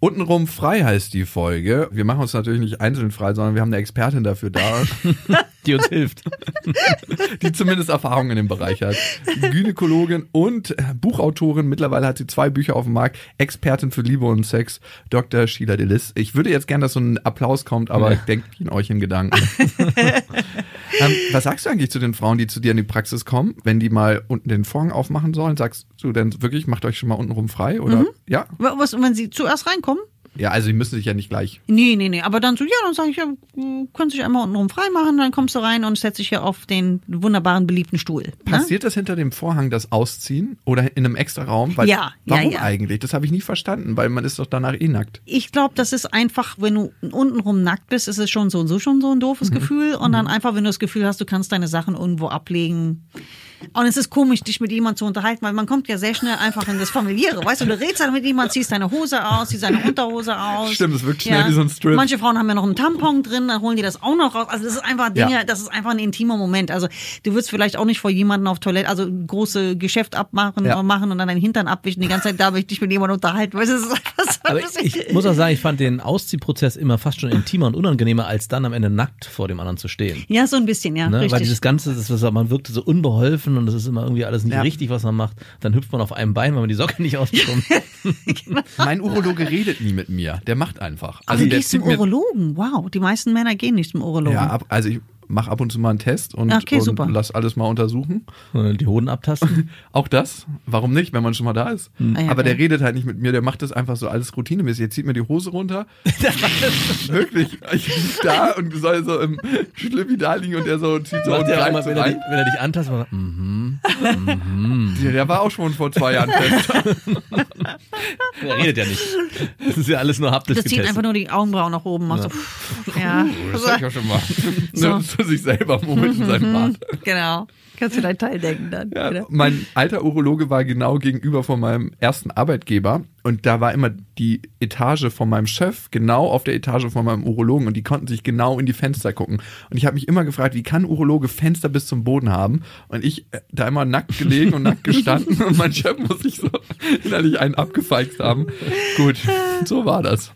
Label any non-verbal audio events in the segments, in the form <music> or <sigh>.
Untenrum frei heißt die Folge. Wir machen uns natürlich nicht einzeln frei, sondern wir haben eine Expertin dafür da, <laughs> Die uns hilft. <laughs> die zumindest Erfahrung in dem Bereich hat. Gynäkologin und äh, Buchautorin. Mittlerweile hat sie zwei Bücher auf dem Markt. Expertin für Liebe und Sex, Dr. Sheila Delis. Ich würde jetzt gerne, dass so ein Applaus kommt, aber Ja. denkt ihn euch in Gedanken. <laughs> ähm, was sagst du eigentlich zu den Frauen, die zu dir in die Praxis kommen, wenn die mal unten den Vorhang aufmachen sollen? Sagst du denn wirklich, macht euch schon mal untenrum frei? Oder ja? Was, wenn sie zuerst reinkommen? Ja, also die müssen sich ja nicht gleich. Nee, nee, nee. Aber dann so, ja, dann sage ich, ja, du kannst dich einmal untenrum frei machen, dann kommst du rein und setzt dich hier auf den wunderbaren, beliebten Stuhl. Ne? Passiert das hinter dem Vorhang, das Ausziehen oder in einem extra Raum? Weil, Ja, ja, warum ja. eigentlich? Das habe ich nie verstanden, weil man ist doch danach eh nackt. Ich glaube, das ist einfach, wenn du untenrum nackt bist, ist es schon so und so schon so ein doofes Gefühl. Und dann einfach, wenn du das Gefühl hast, du kannst deine Sachen irgendwo ablegen. Und es ist komisch, dich mit jemandem zu unterhalten, weil man kommt ja sehr schnell einfach in das Familiäre. Weißt du, du redest halt mit jemandem, ziehst deine Hose aus, ziehst deine Unterhose aus. Stimmt, das wirkt schnell wie so ein Strip. Manche Frauen haben ja noch einen Tampon drin, dann holen die das auch noch raus. Also das ist einfach Dinge, Ja. das ist einfach ein intimer Moment. Also du würdest vielleicht auch nicht vor jemandem auf Toilette, also große Geschäft abmachen Ja. machen und dann deinen Hintern abwischen die ganze Zeit, da ich dich mit jemandem unterhalten. Weißt du, das ist einfach so ein Aber bisschen- ich muss auch sagen, ich fand den Ausziehprozess immer fast schon intimer und unangenehmer, als dann am Ende nackt vor dem anderen zu stehen. ja, so ein bisschen, ja, Ne? Weil dieses Ganze, das, was, man wirkte so unbeholfen und das ist immer irgendwie alles nicht Ja. richtig, was man macht. Dann hüpft man auf einem Bein, weil man die Socke nicht ausbekommt. <laughs> Mein Urologe redet nie mit mir. Der macht einfach. also du der gehst zum Urologen. Wow, die meisten Männer gehen nicht zum Urologen. Ja, ab, also ich mache ab und zu mal einen Test und, Okay, und lass alles mal untersuchen. Und die Hoden abtasten. <laughs> Auch das, warum nicht, wenn man schon mal da ist. Ah ja, Aber der redet halt nicht mit mir, der macht das einfach so alles routinemäßig. Jetzt zieht mir die Hose runter. <laughs> Wirklich, ich lieg da und soll so im Schlippi da liegen und der so zieht so und Macht ja mal, so wenn, er rein. dich, wenn er dich antastet, man sagt, mhm. Der, der war auch schon vor zwei Jahren fest. <laughs> Er redet ja nicht. Das ist ja alles nur haptisch das zieht getestet. einfach nur die Augenbrauen nach oben. Macht so, pff, ja. Das hab ich auch schon mal. So. Zu sich selber Moment in seinem Bart. genau. Kannst du dein Teil denken dann. Ja, mein alter Urologe war genau gegenüber von meinem ersten Arbeitgeber und da war immer die Etage von meinem Chef genau auf der Etage von meinem Urologen und die konnten sich genau in die Fenster gucken. Und ich habe mich immer gefragt, wie kann Urologe Fenster bis zum Boden haben? Und ich äh, da immer nackt gelegen und nackt gestanden <laughs> und mein Chef muss sich so innerlich einen abgefeixt haben. Gut, <laughs> so war das.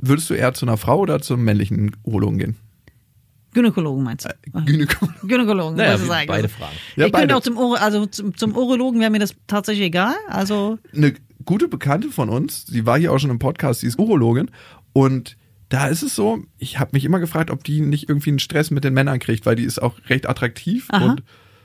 Würdest du eher zu einer Frau oder zum männlichen Urologen gehen? Gynäkologen meinst du? Gynäkologen. <laughs> Gynäkologen, Naja, du wie- sagen. beide Fragen. Ja, ich beide. könnte auch zum, Uro, also zum, zum Urologen wäre mir das tatsächlich egal. Also eine gute Bekannte von uns, die war hier auch schon im Podcast, die ist Urologin und da ist es so, ich habe mich immer gefragt, ob die nicht irgendwie einen Stress mit den Männern kriegt, weil die ist auch recht attraktiv Aha. und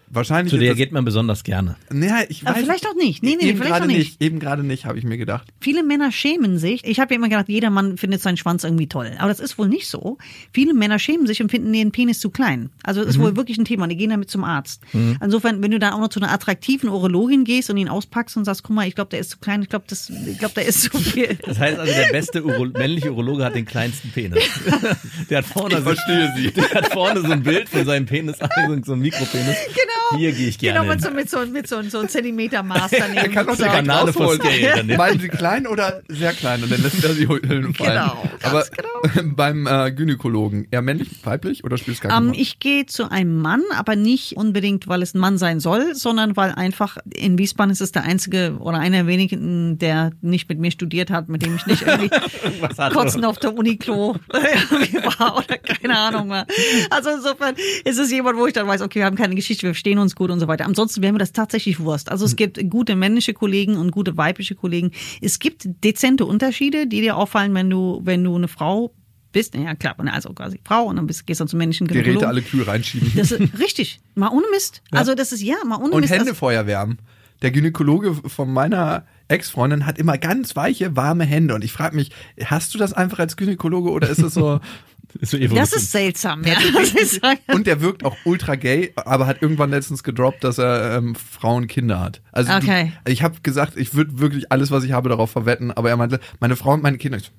wahrscheinlich Zu der geht man besonders gerne. naja, ich Aber weiß vielleicht auch nicht. Nee, nee, eben vielleicht gerade auch nicht. Eben gerade nicht, habe ich mir gedacht. viele Männer schämen sich. Ich habe ja immer gedacht, jeder Mann findet seinen Schwanz irgendwie toll. Aber das ist wohl nicht so. Viele Männer schämen sich und finden den Penis zu klein. Also das ist wohl wirklich ein Thema. Die gehen damit zum Arzt. Insofern, wenn du dann auch noch zu einer attraktiven Urologin gehst und ihn auspackst und sagst, guck mal, ich glaube, der ist zu klein, ich glaube, das, ich glaube, der ist zu viel. <laughs> Das heißt also, der beste Uro männliche Urologe hat den kleinsten Penis. <laughs> Der hat vorne, Ich verstehe sie. <laughs> Der hat vorne so ein Bild von seinem Penis, so ein Mikropenis. Genau. Hier gehe ich gerne Genau, mit so, mit so, mit so, so einem Zentimeter-Maß daneben. <laughs> Er kann auch so. direkt Banane daneben. Meinen Sie klein oder sehr klein? Und dann lässt er sie Hüllen fallen. Genau, ganz Aber genau. <laughs> beim äh, Gynäkologen, eher männlich, weiblich oder spielst du gar keine Ähm, Rolle? ich gehe zu einem Mann, aber nicht unbedingt, weil es ein Mann sein soll, sondern weil einfach in Wiesbaden ist es der einzige oder einer der wenigen, der nicht mit mir studiert hat, mit dem ich nicht irgendwie <laughs> kotzen auf der Uniklo war oder keine Ahnung war. Also insofern ist es jemand, wo ich dann weiß, okay, wir haben keine Geschichte, wir verstehen uns gut und so weiter. Ansonsten wäre mir das tatsächlich Wurst. Also es gibt gute männliche Kollegen und gute weibliche Kollegen. Es gibt dezente Unterschiede, die dir auffallen, wenn du, wenn du eine Frau bist. Ja klar, also quasi Frau und dann bist, gehst du zum männlichen Geräte Gynäkologen. alle Kühe reinschieben. Das ist richtig. Mal ohne Mist. Also das ist ja, mal ohne Und Mist. Hände Also, Feuer wärmen. Der Gynäkologe von meiner Ex-Freundin hat immer ganz weiche, warme Hände. Und ich frage mich, hast du das einfach als Gynäkologe oder ist es so? <laughs> Ist so das ist seltsam, ja. <laughs> Und der wirkt auch ultra gay, aber hat irgendwann letztens gedroppt, dass er ähm, Frauen Kinder hat. Also Okay. du, ich habe gesagt, ich würde wirklich alles, was ich habe, darauf verwetten. Aber er meinte, meine Frau und meine Kinder. Ich,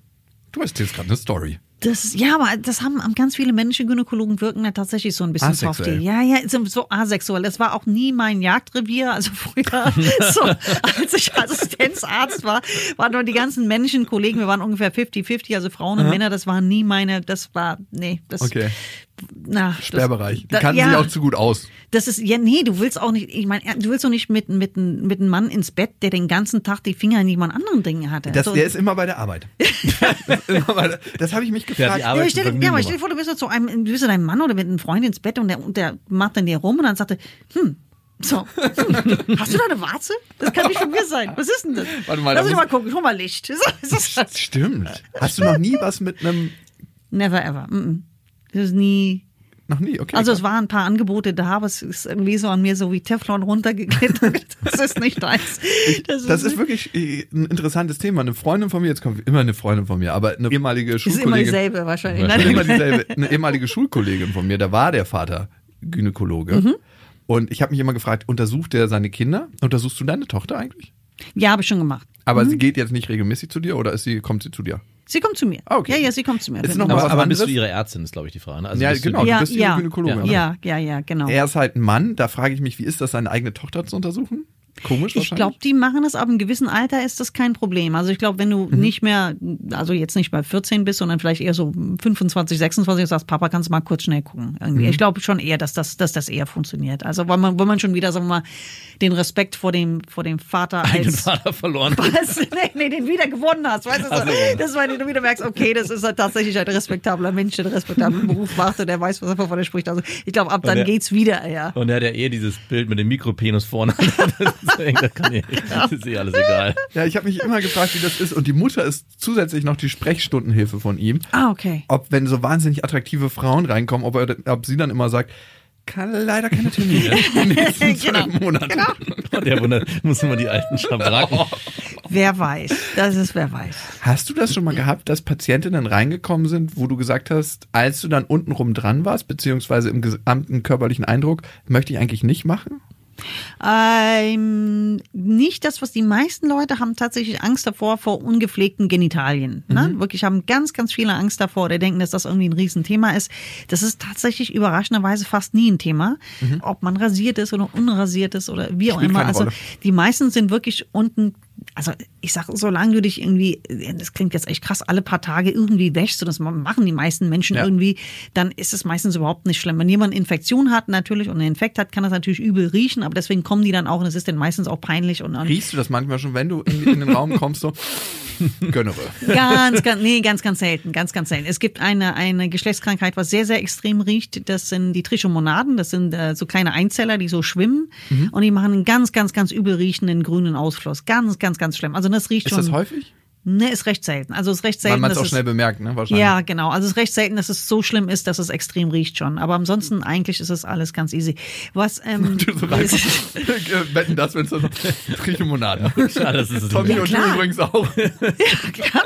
Du erzählst gerade eine Story. Das, ja, aber das haben ganz viele männliche Gynäkologen wirken da tatsächlich so ein bisschen Asexuell. softy. Ja, ja, so, asexuell. Das war auch nie mein Jagdrevier. Also früher, <laughs> so, als ich Assistenzarzt war, waren nur die ganzen männlichen Kollegen, wir waren ungefähr 50-50, also Frauen und Männer, das waren nie meine, das war, nee, das, Okay. na. Sperrbereich. Die kannten ja. sich auch zu gut aus. Das ist, ja, nee, du willst auch nicht, ich meine, du willst doch nicht mit, mit, mit einem Mann ins Bett, der den ganzen Tag die Finger in jemand anderen Dingen hatte. Das, So- der ist immer bei der Arbeit. <laughs> <laughs> das das habe ich mich gefragt. Ja, aber stell, ja, aber stell dir vor, du bist mit so einem, du bist mit deinem Mann oder mit einem Freund ins Bett und der, und der macht dann dir rum und dann sagt er, hm, so, <laughs> hast du da eine Warze? Das kann nicht von mir sein. Was ist denn das? Warte mal, Lass mich mal gucken, ich hol mal Licht. So, das Stimmt. Hast du noch nie was mit einem. Never ever. Mm -mm. Das ist nie. Noch nie, okay. Also es waren ein paar Angebote da, aber es ist irgendwie so an mir so wie Teflon runtergeklettert. <laughs> Das ist nicht deins. Das, Das ist wirklich äh, ein interessantes Thema. Eine Freundin von mir, jetzt kommt immer eine Freundin von mir, aber eine ehemalige ist immer Schulkollegin. dieselbe wahrscheinlich. Immer Nein, <laughs> dieselbe. Eine ehemalige Schulkollegin von mir, da war der Vater Gynäkologe. Mhm. Und ich habe mich immer gefragt, untersucht er seine Kinder? Untersuchst du deine Tochter eigentlich? Ja, habe ich schon gemacht. Aber Mhm. sie geht jetzt nicht regelmäßig zu dir oder ist sie, kommt sie zu dir? Sie kommt zu mir. Ah, okay. Ja, ja, sie kommt zu mir. Ist noch mal Aber, aber bist du ihre Ärztin, ist, glaube ich, die Frage. Ne? Also ja, bist du genau, die- Ja, du bist ja. ihre Gynäkologin. ne? ja, ja, ja, genau. Er ist halt ein Mann, da frage ich mich, wie ist das, seine eigene Tochter zu untersuchen? Komisch Ich glaube, die machen das ab einem gewissen Alter ist das kein Problem. Also ich glaube, wenn du Mhm. nicht mehr, also jetzt nicht bei 14 bist, sondern vielleicht eher so 25, 26 und sagst, Papa, kannst du mal kurz schnell gucken. Irgendwie. Mhm. Ich glaube schon eher, dass das, dass das eher funktioniert. Also weil man, weil man schon wieder, sagen wir mal, den Respekt vor dem, vor dem Vater als Vater verloren. <laughs> was? Nee, nee, den wieder gewonnen hast. Weißt du, so, das war, den du wieder merkst, okay, das ist halt tatsächlich ein respektabler Mensch, der einen respektablen <laughs> Beruf macht und der weiß, was er von er spricht. Also ich glaube, ab dann der- geht's wieder, ja. Und er hat ja eh dieses Bild mit dem Mikropenis vorne. <laughs> <laughs> Das, kann eh, das ist eh alles egal. Ja, ich habe mich immer gefragt, wie das ist. Und die Mutter ist zusätzlich noch die Sprechstundenhilfe von ihm. Ah, okay. Ob, wenn so wahnsinnig attraktive Frauen reinkommen, ob, er, ob sie dann immer sagt, kann leider keine Termine in den nächsten <laughs> Genau. Monaten. Und der wundert, muss immer die alten Schabracken. Wer weiß. Das ist wer weiß. Hast du das schon mal gehabt, dass Patientinnen reingekommen sind, wo du gesagt hast, als du dann untenrum dran warst, beziehungsweise im gesamten körperlichen Eindruck, möchte ich eigentlich nicht machen? Ähm, nicht das, was die meisten Leute haben, tatsächlich Angst davor, vor ungepflegten Genitalien. Ne? Wirklich haben ganz, ganz viele Angst davor oder denken, dass das irgendwie ein Riesenthema ist. Das ist tatsächlich überraschenderweise fast nie ein Thema. Ob man rasiert ist oder unrasiert ist oder wie auch Spielt immer. Also die meisten sind wirklich unten also ich sag, solange du dich irgendwie, das klingt jetzt echt krass, alle paar Tage irgendwie wäschst, und das machen die meisten Menschen Ja. irgendwie, dann ist es meistens überhaupt nicht schlimm. Wenn jemand eine Infektion hat natürlich und einen Infekt hat, kann das natürlich übel riechen, aber deswegen kommen die dann auch und es ist dann meistens auch peinlich und, und Riechst du das manchmal schon, wenn du in, in den Raum kommst, so <laughs> gönnere. Ganz, ganz, nee, ganz, ganz selten, ganz, ganz selten. Es gibt eine, eine Geschlechtskrankheit, was sehr, sehr extrem riecht. Das sind die Trichomonaden. Das sind äh, so kleine Einzeller, die so schwimmen. Mhm. Und die machen einen ganz, ganz, ganz übel riechenden grünen Ausfluss. Ganz, ganz, ganz schlimm. Also das riecht Ist schon. das häufig? Ne, ist recht selten. Also ist recht Weil selten. man es auch schnell bemerkt, ne? Wahrscheinlich. ja, genau. Also es ist recht selten, dass es so schlimm ist, dass es extrem riecht schon. Aber ansonsten eigentlich ist es alles ganz easy. Was ähm, <laughs> Du. Äh, <laughs> Wetten das, wenn es dann Trichomonaden. Schade, das ist es Tommy nicht. und du klar. übrigens auch. <laughs> klar.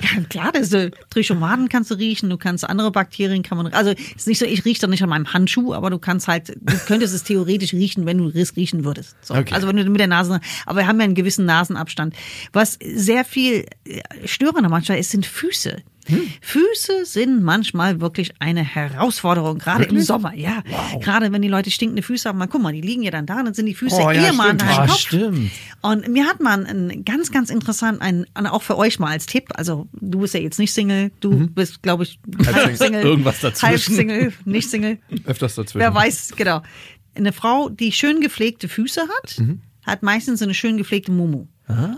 Ja, klar, das ist, Trichomaden kannst du riechen, du kannst andere Bakterien kann man, also es ist nicht so, ich rieche doch nicht an meinem Handschuh, aber du kannst halt, du könntest es theoretisch riechen, wenn du es riechen würdest. So. Okay. Also wenn du mit der Nase, aber wir haben ja einen gewissen Nasenabstand. Was sehr viel äh, störender manchmal ist, sind Füße. Hm. Füße sind manchmal wirklich eine Herausforderung, gerade im? Sommer, ja. Gerade wenn die Leute stinkende Füße haben, mal guck mal, die liegen ja dann da, dann sind die Füße Oh, ja, eher mal an stimmt. deinem Ah, Kopf. stimmt. Und mir hat man einen ganz, ganz interessant, einen, auch für euch mal als Tipp, also du bist ja jetzt nicht Single, du Mhm. bist, glaube ich, <laughs> halb Single. Irgendwas dazwischen. Halb Single, nicht Single. Öfters dazwischen. Wer weiß, genau. Eine Frau, die schön gepflegte Füße hat, Mhm. hat meistens eine schön gepflegte Mumu.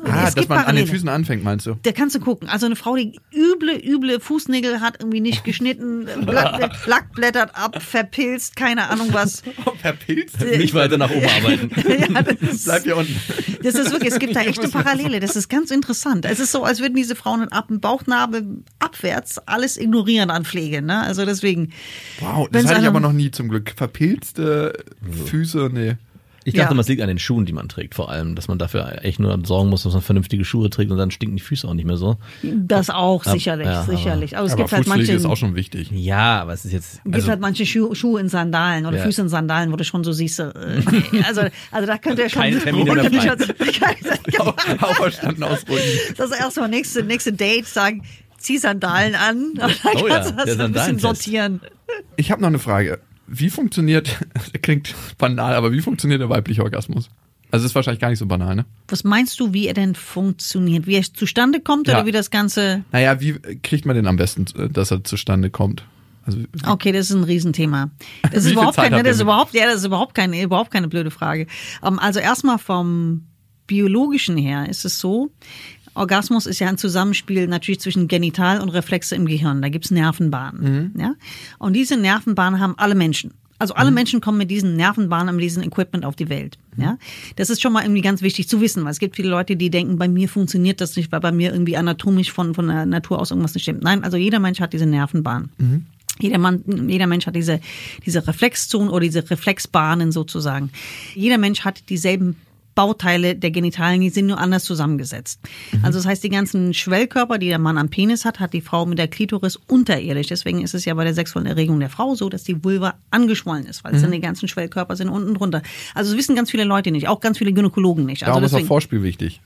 Ah, Es dass man an den Parallele. Füßen anfängt, meinst du? Da kannst du gucken. Also eine Frau, die üble, üble Fußnägel hat, irgendwie nicht <laughs> geschnitten, Blatt, Lack blättert ab, verpilzt, keine Ahnung was. <laughs> Verpilzt? Nicht weiter nach oben arbeiten. <laughs> Ja, das, Bleib hier unten. Das ist wirklich, es gibt da echte Parallele. Das ist ganz interessant. Es ist so, als würden diese Frauen ab dem Bauchnabel abwärts alles ignorieren an Pflege. Ne? Also deswegen. Wow, das hatte ich aber noch nie zum Glück. Verpilzte Füße, nee. Ich dachte Ja. es liegt an den Schuhen, die man trägt, vor allem, dass man dafür echt nur sorgen muss, dass man vernünftige Schuhe trägt und dann stinken die Füße auch nicht mehr so. Das auch, Ja, sicherlich, ja, aber- sicherlich. Aber es aber gibt halt Fußpflege manche. ist auch schon wichtig. Ja, aber es ist jetzt. gibt Also, halt manche Schuhe, Schuhe in Sandalen oder Ja. Füße in Sandalen, wo du schon so siehst, äh, <laughs> also, also da könnte er schon. Kein Termin in der Freien. Auferstanden ausruhen. Das ist erstmal nächste, nächste Date sagen, zieh Sandalen an. Und <laughs> dann Oh ja, kannst du das ein bisschen sortieren. Ich habe noch eine Frage. Wie funktioniert, <laughs> klingt banal, aber wie funktioniert der weibliche Orgasmus? Also ist wahrscheinlich gar nicht so banal, ne? Was meinst du, wie er denn funktioniert? Wie er zustande kommt Ja. oder wie das Ganze. Naja, wie kriegt man den am besten, äh, dass er zustande kommt? Also Okay, das ist ein Riesenthema. <laughs> Das ist überhaupt Zeit keine, das ist überhaupt, ja, das ist überhaupt keine, überhaupt keine blöde Frage. Ähm, Also erstmal vom biologischen her ist es so, Orgasmus ist ja ein Zusammenspiel natürlich zwischen Genital und Reflexe im Gehirn. Da gibt's Nervenbahnen. Ja? Und diese Nervenbahnen haben alle Menschen. Also alle Menschen kommen mit diesen Nervenbahnen, mit diesem Equipment auf die Welt. Ja, das ist schon mal irgendwie ganz wichtig zu wissen, weil es gibt viele Leute, die denken, bei mir funktioniert das nicht, weil bei mir irgendwie anatomisch von von der Natur aus irgendwas nicht stimmt. Nein, also jeder Mensch hat diese Nervenbahn. Jeder, Mann, jeder Mensch hat diese, diese Reflexzonen oder diese Reflexbahnen sozusagen. Jeder Mensch hat dieselben Bauteile der Genitalien, die sind nur anders zusammengesetzt. Also das heißt, die ganzen Schwellkörper, die der Mann am Penis hat, hat die Frau mit der Klitoris unterirdisch. Deswegen ist es ja bei der sexuellen Erregung der Frau so, dass die Vulva angeschwollen ist, weil es dann die ganzen Schwellkörper sind unten drunter. Also das wissen ganz viele Leute nicht, auch ganz viele Gynäkologen nicht. Also darum ist auch deswegen, Vorspiel wichtig.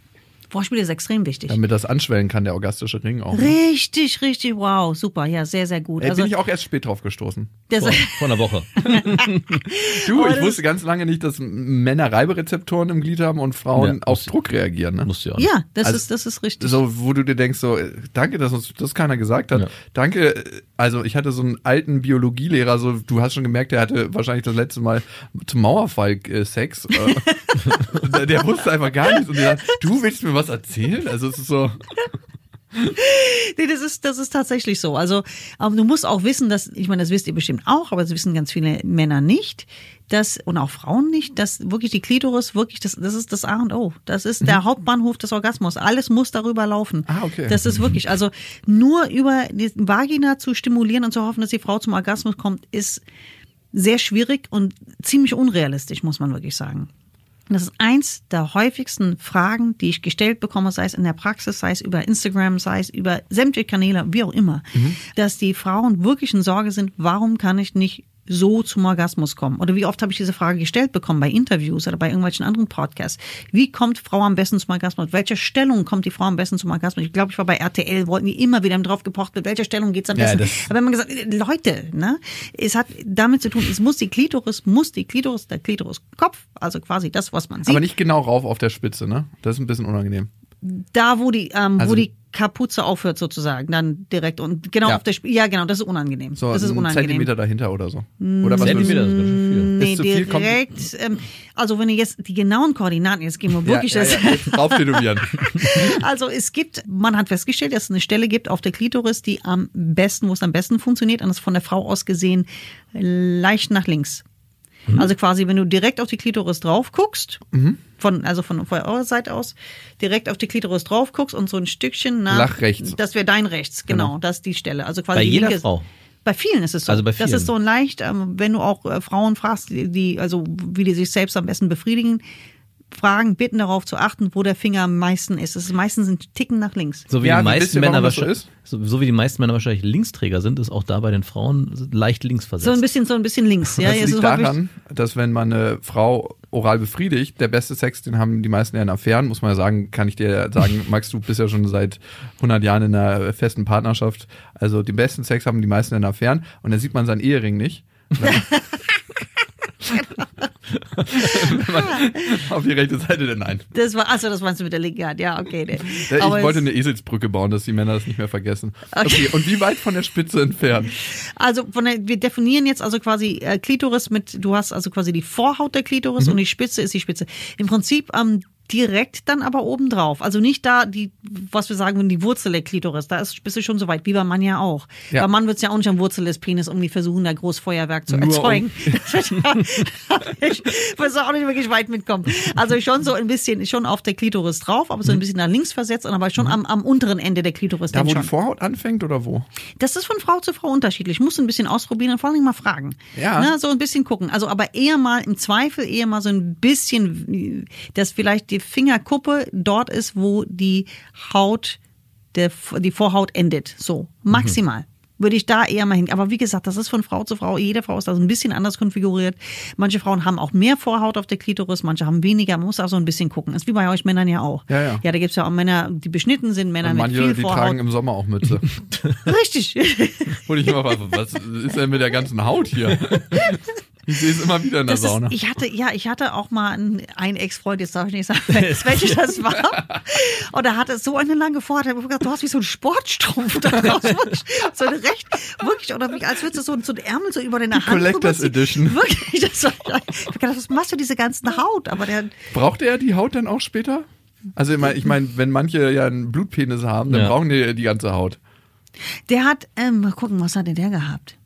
Vorspiel ist extrem wichtig. Damit das anschwellen kann, der orgastische Ring auch. ne? Richtig, richtig, wow, super, ja, sehr, sehr gut. Ey, Also bin ich auch erst spät drauf gestoßen. das, Vor, vor einer Woche. <laughs> Du, Aber ich das- wusste ganz lange nicht, dass Männer Reiberezeptoren im Glied haben und Frauen Ja, auf Druck reagieren. Ne? Musst du ja ja, das Also- ist, das ist richtig. So, wo du dir denkst, so, danke, dass uns das keiner gesagt hat. Ja. Danke, also ich hatte so einen alten Biologielehrer, so, du hast schon gemerkt, der hatte wahrscheinlich das letzte Mal zum Mauerfall äh, Sex. Äh, <laughs> <laughs> der, der wusste einfach gar nichts und der sagt, du willst mir was erzählen? Also es ist so, <laughs> Nee, das ist, das ist tatsächlich so. Also ähm, du musst auch wissen, dass, ich meine, das wisst ihr bestimmt auch, aber das wissen ganz viele Männer nicht, dass, und auch Frauen nicht, dass wirklich die Klitoris wirklich, das, das ist das A und O. Das ist der Hauptbahnhof des Orgasmus. Alles muss darüber laufen. Ah, okay. Das ist wirklich, also nur über die Vagina zu stimulieren und zu hoffen, dass die Frau zum Orgasmus kommt, ist sehr schwierig und ziemlich unrealistisch, muss man wirklich sagen. Das ist eins der häufigsten Fragen, die ich gestellt bekomme, sei es in der Praxis, sei es über Instagram, sei es über sämtliche Kanäle, wie auch immer, dass die Frauen wirklich in Sorge sind, warum kann ich nicht so zum Orgasmus kommen? Oder wie oft habe ich diese Frage gestellt bekommen bei Interviews oder bei irgendwelchen anderen Podcasts? Wie kommt Frau am besten zum Orgasmus? Welcher Stellung kommt die Frau am besten zum Orgasmus? Ich glaube, ich war bei RTL, wollten die immer wieder drauf gepocht, mit welcher Stellung geht's am Ja, besten? das- Aber man gesagt, Leute, ne, es hat damit zu tun, es muss die Klitoris, muss die Klitoris, der Klitoriskopf, also quasi das, was man sieht, aber nicht genau rauf auf der Spitze, ne? Das ist ein bisschen unangenehm. Da, wo die, ähm, Also- wo die Kapuze aufhört sozusagen, dann direkt und genau Ja. auf der, Sp ja genau, das ist unangenehm. So das ist unangenehm. Zentimeter dahinter oder so. Oder was Zentimeter, ist ganz schön viel. Nee, Ist zu viel, direkt. Ähm, also wenn ihr jetzt die genauen Koordinaten, jetzt gehen wir wirklich ja, ja, das. <laughs> Also es gibt, man hat festgestellt, dass es eine Stelle gibt auf der Klitoris, die am besten, wo es am besten funktioniert, und das von der Frau aus gesehen leicht nach links. Mhm. Also quasi, wenn du direkt auf die Klitoris drauf guckst, von, also von, von eurer Seite aus, direkt auf die Klitoris drauf guckst und so ein Stückchen nach, Nach rechts. Das wäre dein rechts, genau, Genau. das ist die Stelle. Also quasi Bei jeder linke- Frau. Bei vielen ist es so. Also bei Das vielen. ist so ein leicht, ähm, wenn du auch äh, Frauen fragst, die, die, also wie die sich selbst am besten befriedigen, fragen, bitten darauf zu achten, wo der Finger am meisten ist. Es ist meistens ein Ticken nach links. So wie Ja, die meisten Männer wahrscheinlich, so, so wie die meisten Männer wahrscheinlich Linksträger sind, ist auch da bei den Frauen leicht links versetzt. So ein bisschen, so ein bisschen links. Ja, das liegt daran, dass wenn man eine Frau oral befriedigt, der beste Sex, den haben die meisten ja in Affären, muss man ja sagen, kann ich dir sagen, <laughs> Max, du bist ja schon seit 100 Jahren in einer festen Partnerschaft. Also den besten Sex haben die meisten in Affären und dann sieht man seinen Ehering nicht. <laughs> <laughs> Auf die rechte Seite, denn nein. Das war, also das meinst du mit der linken Hand, ja, okay. nee. Ich Aber wollte eine Eselsbrücke bauen, dass die Männer das nicht mehr vergessen. Okay, und wie weit von der Spitze entfernt? Also von der, wir definieren jetzt also quasi äh, Klitoris mit, du hast also quasi die Vorhaut der Klitoris und die Spitze ist die Spitze. Im Prinzip ähm, direkt dann aber oben drauf. Also nicht da die, was wir sagen, die Wurzel der Klitoris. Da ist, bist du schon so weit, wie beim Mann ja auch. Ja. Beim Mann wird es ja auch nicht am Wurzel des Penis irgendwie versuchen, da Großfeuerwerk zu Nur um- erzeugen. <laughs> Ja- ich muss auch nicht wirklich weit mitkommen. Also schon so ein bisschen, schon auf der Klitoris drauf, aber so ein bisschen nach links versetzt, und aber schon am, am unteren Ende der Klitoris. Da, wo schon. die Vorhaut anfängt oder wo? Das ist von Frau zu Frau unterschiedlich. Muss ein bisschen ausprobieren und vor allem mal fragen. Ja. Na, so ein bisschen gucken. Also aber eher mal im Zweifel eher mal so ein bisschen, dass vielleicht die Fingerkuppe dort ist, wo die Haut, der, die Vorhaut endet. So, maximal. würde ich da eher mal hin. Aber wie gesagt, das ist von Frau zu Frau. Jede Frau ist da so ein bisschen anders konfiguriert. Manche Frauen haben auch mehr Vorhaut auf der Klitoris, manche haben weniger. Man muss auch so ein bisschen gucken. Ist wie bei euch Männern ja auch. Ja, ja. Ja, da gibt's ja auch Männer, die beschnitten sind, Männer Und mit manche, viel die Vorhaut. tragen im Sommer auch Mütze. <laughs> Richtig. <laughs> Und ich immer was ist denn mit der ganzen Haut hier? <laughs> Ich sehe es immer wieder in der Das Sauna. ist, ich hatte, ja, ich hatte auch mal einen, einen Ex-Freund, jetzt darf ich nicht sagen, <laughs> welches das war. Und er hatte so eine lange Vorhaut. Ich gesagt, du hast wie so einen Sportstrumpf daraus. So eine recht, wirklich, oder wie, als würdest du so, so ein Ärmel so über deine Hand Collectors. Edition. Wirklich, das war, ich hab gedacht, was machst du diese ganzen Haut? Aber der, Braucht er die Haut dann auch später? Also ich meine, ich mein, wenn manche ja einen Blutpenis haben, dann Ja. brauchen die die ganze Haut. der hat, ähm, mal gucken, was hatte der gehabt?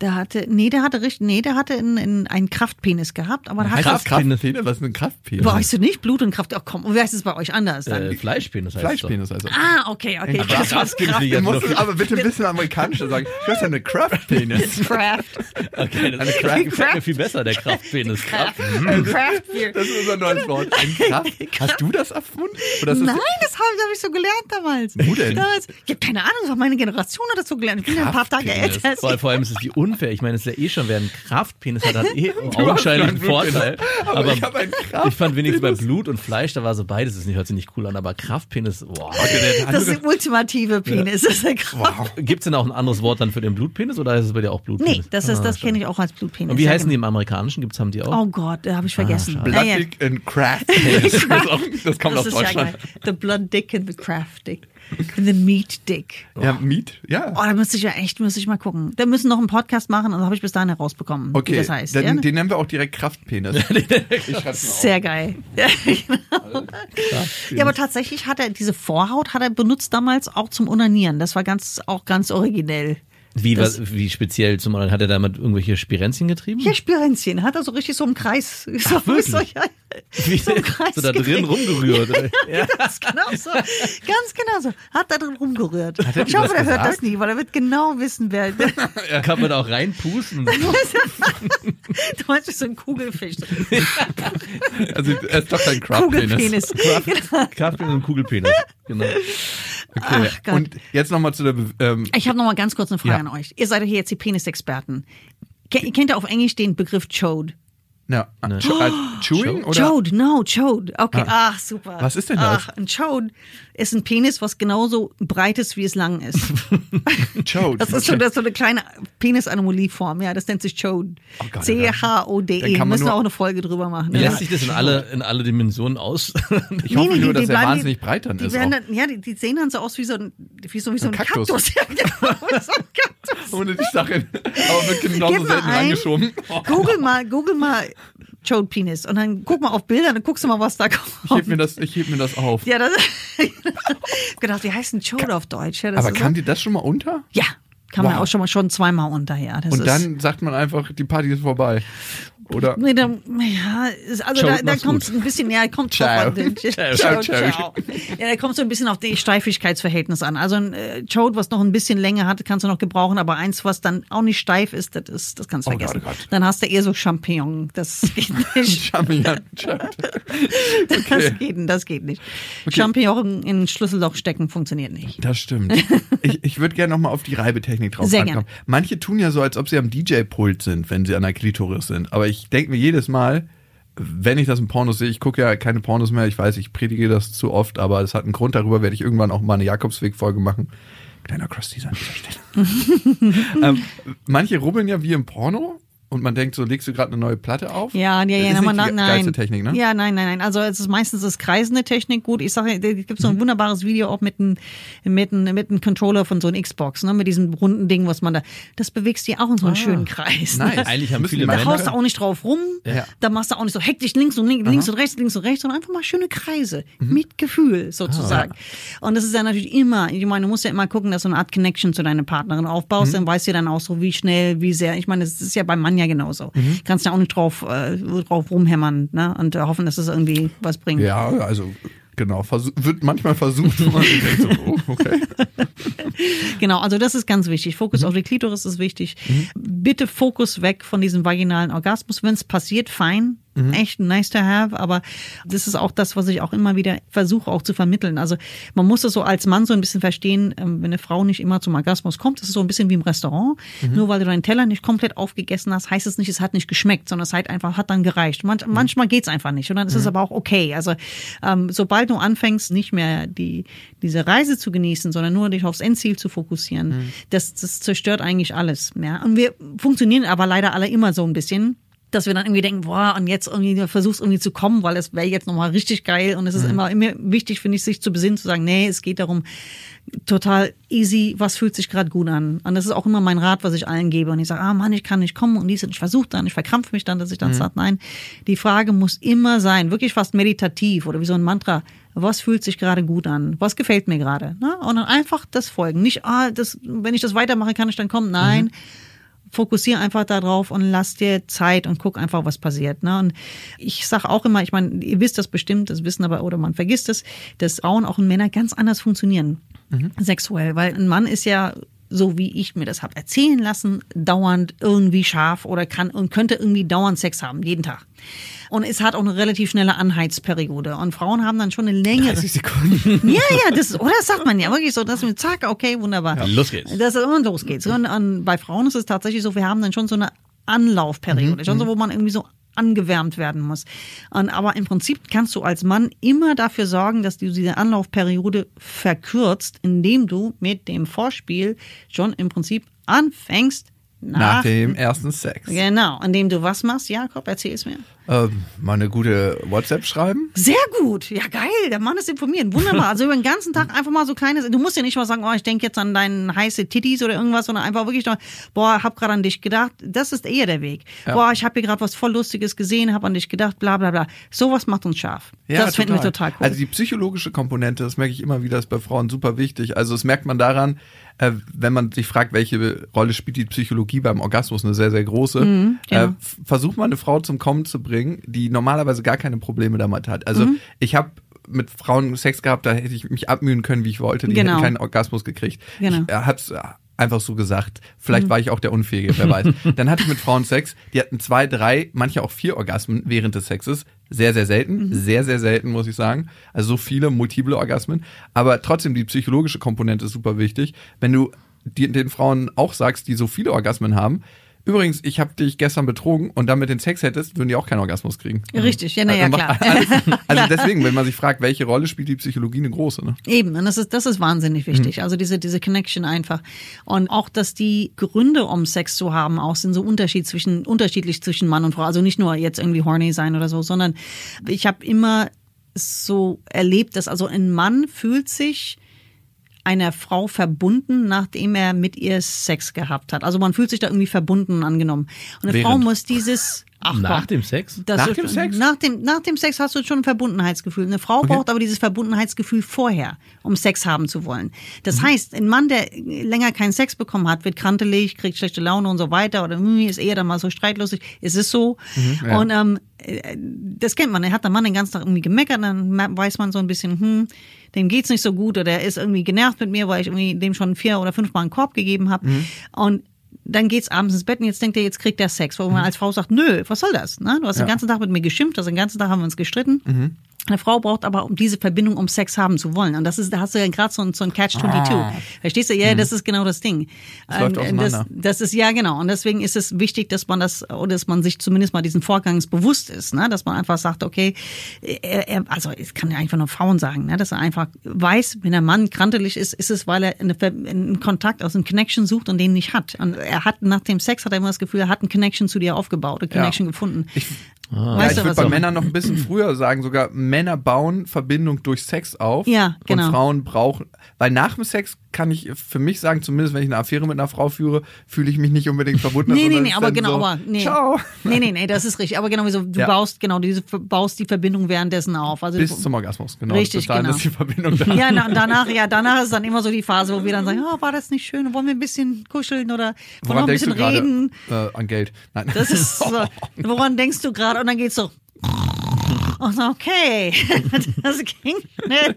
Der hatte, nee, der hatte richtig, nee, der hatte einen, einen, einen Kraftpenis gehabt, aber der Heißt hat das Kraftpenis? Was ist ein Kraftpenis? Weißt du nicht? Blut und Kraft. Oh, komm, wie heißt es bei euch anders dann? Äh, Fleischpenis heißt Fleischpenis also. Ah, okay, okay. Aber Das war's Kraftpenis Kraft. musst aber bitte ein bisschen amerikanischer sagen. Du hast ja eine Kraftpenis. Craft. Okay, das Eine Craft- gefällt mir viel besser, der Kraftpenis. Kraft. Craft Beer. Das ist unser neues Wort. Ein Kraft. Hast du das erfunden? Oder ist das Nein, das habe hab ich so gelernt damals. Wo denn? Damals, ich habe keine Ahnung, das war meine Generation hat das so gelernt. Ich bin ja ein paar Tage älter Vor, vor allem ist es wie unfair. Ich meine, es ist ja eh schon, wer einen Kraftpenis hat, hat eh augenscheinlich einen Vorteil. Aber ich hab einen ich fand wenigstens bei. Blut und Fleisch, da war so beides, das hört sich nicht cool an, aber Kraftpenis, boah. Das ist der ultimative Penis. Das ist der Kraft. Gibt es denn auch ein anderes Wort dann für den Blutpenis oder ist es bei dir auch Blutpenis? Nee, das, ist, das kenne ich auch als Blutpenis. Und wie Ja, heißen die genau. im amerikanischen? Gibt's, haben die auch? Oh Gott, da habe ich vergessen. schade. Naja. Blood Dick and ist auch- <laughs> das kommt das aus ist Deutschland. Ja geil. the Blood Dick and the Craft Dick. And the Meat Dick. Ja, Meat, ja. Oh, da müsste ich ja echt, müsste ich mal gucken. Da müssen noch einen Podcast machen und das habe ich bis dahin herausbekommen, Okay, wie das heißt. dann, ja? den nennen wir auch direkt Kraftpenis. <laughs> ich. Sehr geil. Ja, <laughs> genau. ja, aber tatsächlich hat er diese Vorhaut hat er benutzt damals auch zum Onanieren. Das war ganz auch ganz originell. Wie, das- was, wie speziell zum Beispiel, hat er damit irgendwelche Spirenzchen getrieben? Ja, Spirenzchen hat er so richtig so im Kreis. <laughs> So, wirklich? so, ja, Wie, so im <laughs> Kreis so da drin gekriegt. rumgerührt. oder? <laughs> Ja. Ganz genau so. Ganz genau so. Hat da drin rumgerührt. er Ich hoffe, der hört das nie, weil er wird genau wissen, wer. du Kann man da auch reinpusten? meinst, du so ein Kugelfisch. Also, er ist doch kein Kraftpenis. Kugelpenis. Genau. Kraftpenis und Kugelpenis. Genau. Okay. Ach. Und jetzt nochmal zu der, Be- ähm, Ich habe noch mal ganz kurz eine Frage Ja. Euch. Ihr seid ja hier jetzt die Penisexperten. Ke- Kennt ihr auf Englisch den Begriff Chode? Ja, Ch als Chewing oder? Chode, no, Chode. Okay, ach super. Was ist denn das? Ach, ein Chode ist ein Penis, was genauso breit ist, wie es lang ist. <laughs> Chode. Das ist so, das ist so eine kleine Penis-Anomalieform. Ja, das nennt sich Chode. Oh C-H-O-D-E. Müssen wir auch eine Folge drüber machen. Ja. lässt sich das in alle, in alle Dimensionen aus? <laughs> Ich hoffe Nee, nee, nur, die dass er bleiben- wahnsinnig breit dann Die, ist. dann, ja, die, die sehen dann so aus wie so ein, wie so, wie so ein Ein Kaktus. Kaktus. <laughs> Ja, genau, so ein Kaktus. Ohne die Sache. Aber wird genauso selten ein. rangeschoben. Google mal, Google mal Chode Penis und dann guck mal auf Bilder, dann guckst du mal, was da kommt. Ich heb mir das, ich heb mir das auf. ja, das <laughs> gedacht, wie heißt denn Chode auf Deutsch? Ja, Aber kam die das schon mal unter? ja, kann man Wow. auch schon mal schon zweimal unter, ja. Das Und dann sagt man einfach, die Party ist vorbei. Oder? Nee, da, ja, ist- also Chode da, da kommt ein bisschen, ja, kommt Ciao. an. den- Ciao, Ciao, ciao. ciao. Ja, da kommt so ein bisschen auf die Steifigkeitsverhältnis an. Also ein äh, Chode, was noch ein bisschen Länge hat, kannst du noch gebrauchen, aber eins, was dann auch nicht steif ist, das ist, das kannst du Oh Gott, vergessen. oh Gott. Dann hast du eher so Champignon. Das <laughs> geht nicht. Champignon. <laughs> Das geht, das geht nicht. Champignon in ein Schlüsselloch stecken funktioniert nicht. Das stimmt. <laughs> Ich, ich würde gerne nochmal auf die Reibetechnik drauf Sehr ankommen. Manche tun ja so, als ob sie am DJ-Pult sind, wenn sie an der Klitoris sind. Aber ich denke mir jedes Mal, wenn ich das in Pornos sehe, ich gucke ja keine Pornos mehr, ich weiß, ich predige das zu oft, aber es hat einen Grund, darüber werde ich irgendwann auch mal eine Jakobsweg-Folge machen. Kleiner Cross-Teaser an dieser Stelle. <laughs> ähm, manche rubbeln ja wie im Porno und man denkt so, legst du gerade eine neue Platte auf? Ja, ja, ja, nicht die nein. geilste Technik, ne? Ja, nein, nein, nein. Also es ist meistens das kreisende Technik gut. Ich sage, es gibt so ein wunderbares Video auch mit einem mit einem mit einem Controller von so einem Xbox, ne, mit diesem runden Ding, was man da. Das bewegst du ja auch in so einem schönen Kreis. Nice. Ne? Eigentlich haben Müssen viele die Da Männer- haust du auch nicht drauf rum, Ja. da machst du auch nicht so hektisch links und links, links und rechts, links und rechts, sondern einfach mal schöne Kreise mit Gefühl sozusagen. Und das ist ja natürlich immer, ich meine, du musst ja immer gucken, dass du eine Art Connection zu deiner Partnerin aufbaust, dann weißt du dann auch so, wie schnell, wie sehr. Ich meine, das ist ja beim Mann ja genauso. Kannst ja auch nicht drauf, äh, drauf rumhämmern ne? und äh, hoffen, dass es irgendwie was bringt. Ja, also genau, versuch, wird manchmal versucht, wo man denkt so, oh, okay. <laughs> Genau, also das ist ganz wichtig. Mhm. Fokus auf die Klitoris ist wichtig. Bitte Fokus weg von diesem vaginalen Orgasmus. Wenn es passiert, fein. Echt nice to have, aber das ist auch das, was ich auch immer wieder versuche auch zu vermitteln. Also man muss es so als Mann so ein bisschen verstehen, ähm, wenn eine Frau nicht immer zum Orgasmus kommt, das ist so ein bisschen wie im Restaurant. Nur weil du deinen Teller nicht komplett aufgegessen hast, heißt es nicht, es hat nicht geschmeckt, sondern es hat einfach, hat dann gereicht. Manch, Manchmal geht's einfach nicht und dann ist es aber auch okay. Also ähm, sobald du anfängst, nicht mehr die, diese Reise zu genießen, sondern nur dich aufs Endziel zu fokussieren, das, das zerstört eigentlich alles. Ja? Und wir funktionieren aber leider alle immer so ein bisschen dass wir dann irgendwie denken, boah, und jetzt irgendwie versuchst irgendwie zu kommen, weil es wäre jetzt nochmal richtig geil. Und es ist immer, immer wichtig, finde ich, sich zu besinnen, zu sagen, nee, es geht darum, total easy, was fühlt sich gerade gut an. Und das ist auch immer mein Rat, was ich allen gebe. Und ich sage, ah Mann, ich kann nicht kommen und dies und ich versuche dann, ich verkrampfe mich dann, dass ich dann sage, nein, die Frage muss immer sein, wirklich fast meditativ oder wie so ein Mantra, was fühlt sich gerade gut an? Was gefällt mir gerade? Ne? Und dann einfach das folgen. Nicht, ah, das, wenn ich das weitermache, kann ich dann kommen. Nein. Fokussier einfach darauf und lass dir Zeit und guck einfach, was passiert. Ne? Und ich sage auch immer, ich meine, ihr wisst das bestimmt, das wissen aber, oder man vergisst es, dass Frauen auch und Männer ganz anders funktionieren sexuell, weil ein Mann ist ja so wie ich mir das habe erzählen lassen, dauernd irgendwie scharf oder kann und könnte irgendwie dauernd Sex haben, jeden Tag. Und es hat auch eine relativ schnelle Anheizperiode. Und Frauen haben dann schon eine längere. 30 Sekunden. <laughs> Ja, ja, das, oder das sagt man ja wirklich so, dass wir zack, okay, wunderbar. Ja, los geht's. Das, und los geht's. Und, und bei Frauen ist es tatsächlich so, wir haben dann schon so eine Anlaufperiode, schon so, wo man irgendwie so angewärmt werden muss. Und, aber im Prinzip kannst du als Mann immer dafür sorgen, dass du diese Anlaufperiode verkürzt, indem du mit dem Vorspiel schon im Prinzip anfängst nach, Nach dem ersten Sex. Genau, indem du was machst, Jakob, erzähl es mir. Ähm, mal eine gute WhatsApp schreiben. Sehr gut. Ja, geil. Der Mann ist informiert. Wunderbar. Also über den ganzen Tag einfach mal so kleine. Du musst ja nicht mal sagen, oh, ich denke jetzt an deinen heiße Titties oder irgendwas, sondern einfach wirklich noch, boah, hab gerade an dich gedacht. Das ist eher der Weg. Boah, ich habe hier gerade was voll Lustiges gesehen, hab an dich gedacht, bla bla bla. Sowas macht uns scharf. das finden wir total cool. Also die psychologische Komponente, das merke ich immer wieder, ist bei Frauen super wichtig. Also das merkt man daran, äh, wenn man sich fragt, welche Rolle spielt die Psychologie beim Orgasmus, eine sehr, sehr große. genau. äh, f- versuch mal eine Frau zum Kommen zu bringen, die normalerweise gar keine Probleme damit hat. Also Mhm. ich habe mit Frauen Sex gehabt, da hätte ich mich abmühen können, wie ich wollte. Die Genau. hätten keinen Orgasmus gekriegt. Genau. Mhm. Ich, er hat's einfach so gesagt. Vielleicht war ich auch der Unfähige, wer weiß. <laughs> Dann hatte ich mit Frauen Sex, die hatten zwei, drei, manche auch vier Orgasmen während des Sexes. Sehr, sehr selten. Mhm. Sehr, sehr selten, muss ich sagen. Also so viele multiple Orgasmen. Aber trotzdem, die psychologische Komponente ist super wichtig. Wenn du den Frauen auch sagst, die so viele Orgasmen haben, Übrigens, ich habe dich gestern betrogen und damit den Sex hättest, würden die auch keinen Orgasmus kriegen. Richtig, ja, na ja, <laughs> <laughs> Also klar. macht Alles, also deswegen, wenn man sich fragt, welche Rolle spielt die Psychologie eine große, ne? Eben, und das ist, das ist wahnsinnig wichtig. Mhm. Also diese, diese Connection einfach. Und auch, dass die Gründe, um Sex zu haben, auch sind so Unterschied zwischen, unterschiedlich zwischen Mann und Frau. Also nicht nur jetzt irgendwie horny sein oder so, sondern ich habe immer so erlebt, dass also ein Mann fühlt sich einer Frau verbunden, nachdem er mit ihr Sex gehabt hat. Also man fühlt sich da irgendwie verbunden und angenommen. Und eine Während. Frau muss dieses Ach, Nach komm. dem Sex? Das Nach dem Sex? Nach dem, nach dem Sex hast du schon ein Verbundenheitsgefühl. Eine Frau braucht aber dieses Verbundenheitsgefühl vorher, um Sex haben zu wollen. Das Mhm. heißt, ein Mann, der länger keinen Sex bekommen hat, wird krantelig, kriegt schlechte Laune und so weiter oder hm, ist eher dann mal so streitlustig. Es ist so. Mhm, ja. Und ähm, äh, das kennt man. Er hat der Mann den ganzen Tag irgendwie gemeckert, dann weiß man so ein bisschen, hm, dem geht's nicht so gut oder er ist irgendwie genervt mit mir, weil ich irgendwie dem schon vier oder fünf Mal einen Korb gegeben habe. Mhm. Und dann geht's abends ins Bett und jetzt denkt er, jetzt kriegt er Sex. Wo man als Frau sagt, nö, was soll das? Ne? Du hast den ganzen Tag mit mir geschimpft, also den ganzen Tag haben wir uns gestritten. Eine Frau braucht aber um diese Verbindung, um Sex haben zu wollen. Und das ist, da hast du ja gerade so ein, so ein Catch-22. Verstehst du? Ja, das ist genau das Ding. Das läuft Ähm, das, auseinander. das ist, ja genau. Und deswegen ist es wichtig, dass man das, oder dass man sich zumindest mal diesen Vorgangs bewusst ist, ne? Dass man einfach sagt, okay, er, er, also, es kann ja einfach nur Frauen sagen, ne? Dass er einfach weiß, wenn der Mann krantelig ist, ist es, weil er eine, einen Kontakt, also einen Connection sucht und den nicht hat. Und er hat nach dem Sex, hat er immer das Gefühl, er hat einen Connection zu dir aufgebaut, eine Connection gefunden. Ja, weißt ich würde bei Männern noch ein bisschen früher sagen, sogar Männer bauen Verbindung durch Sex auf. Ja, genau. Und Frauen brauchen, weil nach dem Sex kann ich für mich sagen, zumindest wenn ich eine Affäre mit einer Frau führe, fühle ich mich nicht unbedingt verbunden. <laughs> Nee, nee, sondern nee, es aber genau, so, aber nee. Ciao. <laughs> Nee, nee, nee, das ist richtig. Aber genau so, du Ja. baust, genau, diese, baust die Verbindung währenddessen auf. Also Bis du, zum Orgasmus, genau. Richtig, Bis dahin genau. ist die Verbindung da. Ja, na, danach, ja, danach ist dann immer so die Phase, wo wir dann sagen, oh, war das nicht schön? Wollen wir ein bisschen kuscheln oder wollen wir ein bisschen reden? Äh, an Geld. Nein. Das ist so, <laughs> woran denkst du gerade? Und dann geht's so. Und okay, <laughs> das ging schnell.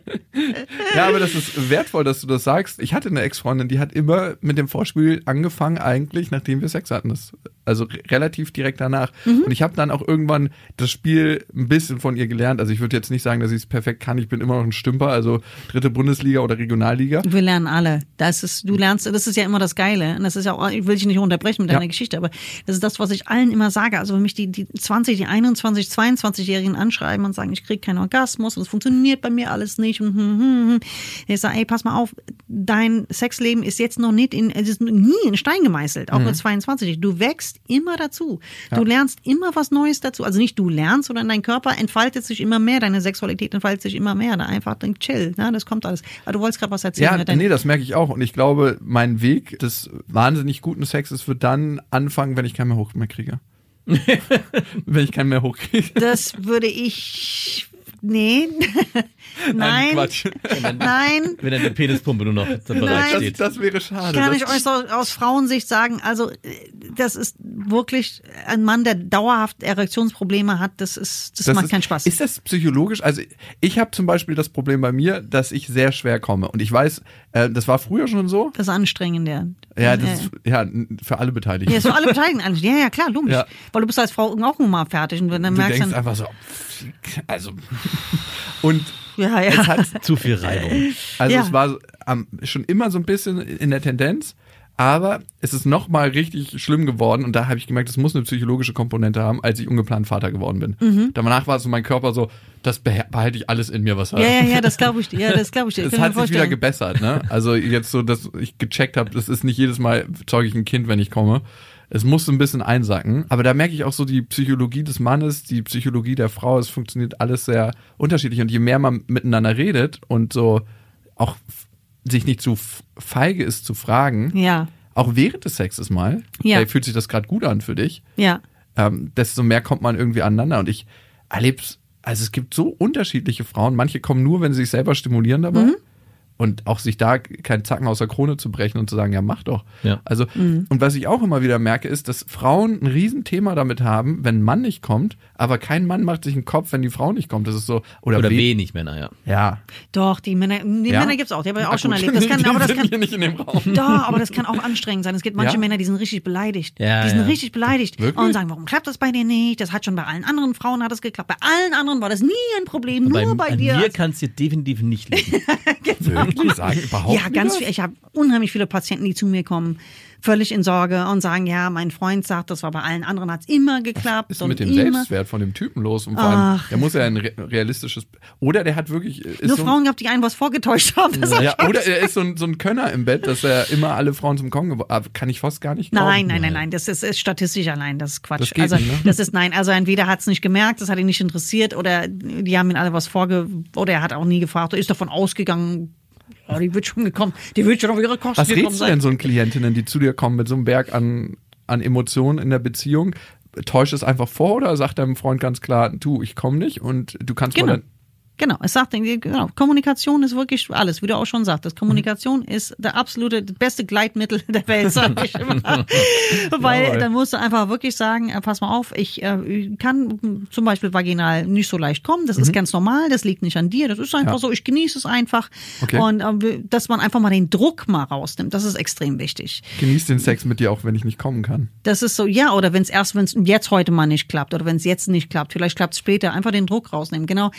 Ja, aber das ist wertvoll, dass du das sagst. Ich hatte eine Ex-Freundin, die hat immer mit dem Vorspiel angefangen, eigentlich, nachdem wir Sex hatten. Das also re- relativ direkt danach. Mhm. Und ich habe dann auch irgendwann das Spiel ein bisschen von ihr gelernt. Also ich würde jetzt nicht sagen, dass ich es perfekt kann. Ich bin immer noch ein Stümper, also dritte Bundesliga oder Regionalliga. Wir lernen alle. Das ist, du lernst, das ist ja immer das Geile. Und das ist ja auch, ich will dich nicht unterbrechen mit Ja. deiner Geschichte, aber das ist das, was ich allen immer sage. Also wenn mich die, die 20, die 21, 22-Jährigen anschreiben und sagen, ich kriege keinen Orgasmus und es funktioniert bei mir alles nicht und hm, hm, hm. Ich sage, ey, pass mal auf, dein Sexleben ist jetzt noch nicht in, es ist nie in Stein gemeißelt, auch mit 22. Du wächst immer dazu. Du lernst immer was Neues dazu. Also nicht du lernst, sondern dein Körper entfaltet sich immer mehr, deine Sexualität entfaltet sich immer mehr. Da einfach denk, chill, ne? das kommt alles. Aber du wolltest gerade was erzählen. Ja, deinem- nee, das merke ich auch. Und ich glaube, mein Weg des wahnsinnig guten Sexes wird dann anfangen, wenn ich keinen mehr hoch mehr kriege. <laughs> wenn ich keinen mehr hochkriege. Das würde ich. Nee. Nein. Quatsch. Nein. Wenn dann die Penispumpe nur noch bereit Nein. Das, steht. das wäre schade. Kann das, ich euch so aus Frauensicht sagen, also äh, das ist wirklich ein Mann, der dauerhaft Erektionsprobleme hat, das ist, das, das macht ist, keinen Spaß. Ist das psychologisch? Also ich habe zum Beispiel das Problem bei mir, dass ich sehr schwer komme. Und ich weiß, äh, das war früher schon so. das ist anstrengend, ja. Ja, das ist ja für alle Beteiligten. ja, für alle Beteiligten eigentlich. Ja, ja, klar, logisch. Ja. Weil du bist als Frau auch mal fertig und dann du merkst denkst dann, einfach so, also und ja, ja. es hat <laughs> Zu viel Reibung. Also Ja. es war schon immer so ein bisschen in der Tendenz, aber es ist noch mal richtig schlimm geworden und da habe ich gemerkt, es muss eine psychologische Komponente haben, als ich ungeplant Vater geworden bin. Mhm. Danach war so mein Körper so, das beha- behalte ich alles in mir, was ja, ja, ja, das glaube ich dir. Ja, das glaube ich dir. Es ich hat sich wieder gebessert, ne? Also jetzt so, dass ich gecheckt habe, das ist nicht jedes Mal zeuge ich ein Kind, wenn ich komme. Es muss so ein bisschen einsacken. Aber da merke ich auch so die Psychologie des Mannes, die Psychologie der Frau. Es funktioniert alles sehr unterschiedlich. Und je mehr man miteinander redet und so auch sich nicht zu feige ist zu fragen, Ja, auch während des Sexes mal, Ja. hey, fühlt sich das gerade gut an für dich, ja. ähm, desto mehr kommt man irgendwie aneinander. Und ich erlebe also es gibt so unterschiedliche Frauen. Manche kommen nur, wenn sie sich selber stimulieren dabei. Mhm. Und auch sich da keinen Zacken aus der Krone zu brechen und zu sagen, ja, mach doch. Ja. Also, Mhm. und was ich auch immer wieder merke, ist, dass Frauen ein Riesenthema damit haben, wenn ein Mann nicht kommt, aber kein Mann macht sich einen Kopf, wenn die Frau nicht kommt. Das ist so, oder, Oder we- wenig Männer, ja. Ja. Doch, die Männer, die Ja? Männer gibt's auch, die habe ich auch schon erlebt. Das kann, Die aber das sind kann, hier nicht in dem Raum. <laughs> Doch, aber das kann auch anstrengend sein. Es gibt manche Ja? Männer, die sind richtig beleidigt. Ja, die sind ja. richtig beleidigt Wirklich? und sagen, warum klappt das bei dir nicht? Das hat schon bei allen anderen Frauen hat es geklappt. Bei allen anderen war das nie ein Problem, nur bei, an dir. mir kann es dir definitiv nicht liegen. <laughs> Wirklich sagen überhaupt ja, ganz viel. Ich habe unheimlich viele Patienten, die zu mir kommen, völlig in Sorge und sagen, ja, mein Freund sagt, das war bei allen anderen hat's immer geklappt. ist und mit dem immer. Selbstwert von dem Typen los und vor allem, der muss ja ein re realistisches oder der hat wirklich ist Nur so, Frauen gehabt, die einen was vorgetäuscht haben. Ja, oder er ist so ein, so ein Könner im Bett, dass er immer alle Frauen zum aber kann ich fast gar nicht glauben. Nein, nein, nein, nein, das ist, ist statistisch allein, das ist Quatsch. Das also nicht, ne? das ist nein, also entweder hat es nicht gemerkt, das hat ihn nicht interessiert oder die haben ihn alle was vorge oder er hat auch nie gefragt, er ist davon ausgegangen, ja, die wird schon gekommen, die wird schon auf ihre Kosten Was gekommen rätst du denn so einen Klientinnen, die zu dir kommen mit so einem Berg an, an Emotionen in der Beziehung? Täuscht es einfach vor oder sagt deinem Freund ganz klar, du, ich komme nicht und du kannst Genau. mal dann, Genau, es sagt, genau, Kommunikation ist wirklich alles, wie du auch schon sagtest. Kommunikation ist der absolute, das beste Gleitmittel <laughs> der Welt, sag ich immer. <laughs> Weil Jawohl. dann musst du einfach wirklich sagen, äh, pass mal auf, ich äh, kann zum Beispiel vaginal nicht so leicht kommen, das ist ganz normal, das liegt nicht an dir, das ist einfach Ja. so, ich genieße es einfach. Okay. Und äh, dass man einfach mal den Druck mal rausnimmt, das ist extrem wichtig. genieß den Sex mit dir, auch wenn ich nicht kommen kann. Das ist so, ja, oder wenn es erst, wenn es jetzt heute mal nicht klappt oder wenn es jetzt nicht klappt, vielleicht klappt es später, einfach den Druck rausnehmen. Genau.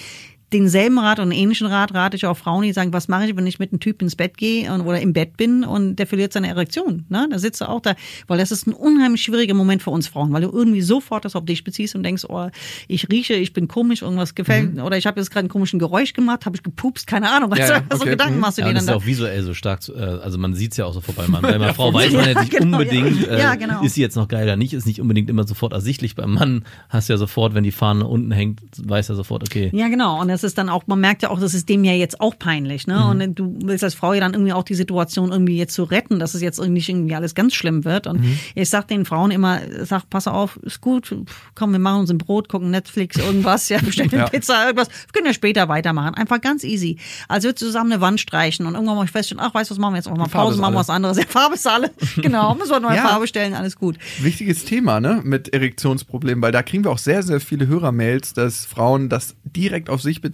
Denselben Rat und einen ähnlichen Rat rate ich auch Frauen, die sagen, was mache ich, wenn ich mit einem Typ ins Bett gehe und, oder im Bett bin und der verliert seine Erektion. Ne? Da sitzt du auch da, weil das ist ein unheimlich schwieriger Moment für uns Frauen, weil du irgendwie sofort das auf dich beziehst und denkst, oh, ich rieche, ich bin komisch, irgendwas gefällt oder ich habe jetzt gerade ein komisches Geräusch gemacht, habe ich gepupst, keine Ahnung. Ja, also, ja, <laughs> so okay. Gedanken Mhm. machst du Ja, dir und das dann ist da. auch visuell so stark, äh, also man sieht es ja auch so vorbei. Man, bei einer <laughs> Frau weiß man jetzt nicht genau, ja. unbedingt, äh, Ja, genau. ist sie jetzt noch geil oder nicht, ist nicht unbedingt immer sofort ersichtlich. Beim Mann hast du ja sofort, wenn die Fahne unten hängt, weiß er sofort, okay. Ja, genau. Und das ist dann auch, man merkt ja auch, das ist dem ja jetzt auch peinlich, ne? Und du willst als Frau ja dann irgendwie auch die Situation irgendwie jetzt so retten, dass es jetzt irgendwie nicht irgendwie alles ganz schlimm wird. Und ich sag den Frauen immer, sag, pass auf, ist gut, komm, wir machen uns ein Brot, gucken Netflix, irgendwas, ja, <laughs> bestellen Ja. Pizza, irgendwas. Wir können ja später weitermachen. Einfach ganz easy. Also wir zusammen eine Wand streichen und irgendwann mal feststellen, ach, weißt du, was machen wir jetzt? Auch mal Die Farbe Pause, machen wir was anderes. Ja, Farbe ist alle. <laughs> Genau, müssen wir neue Ja. Farbe stellen, alles gut. Wichtiges Thema, ne, mit Erektionsproblemen, weil da kriegen wir auch sehr, sehr viele Hörermails, dass Frauen das direkt auf sich beziehen.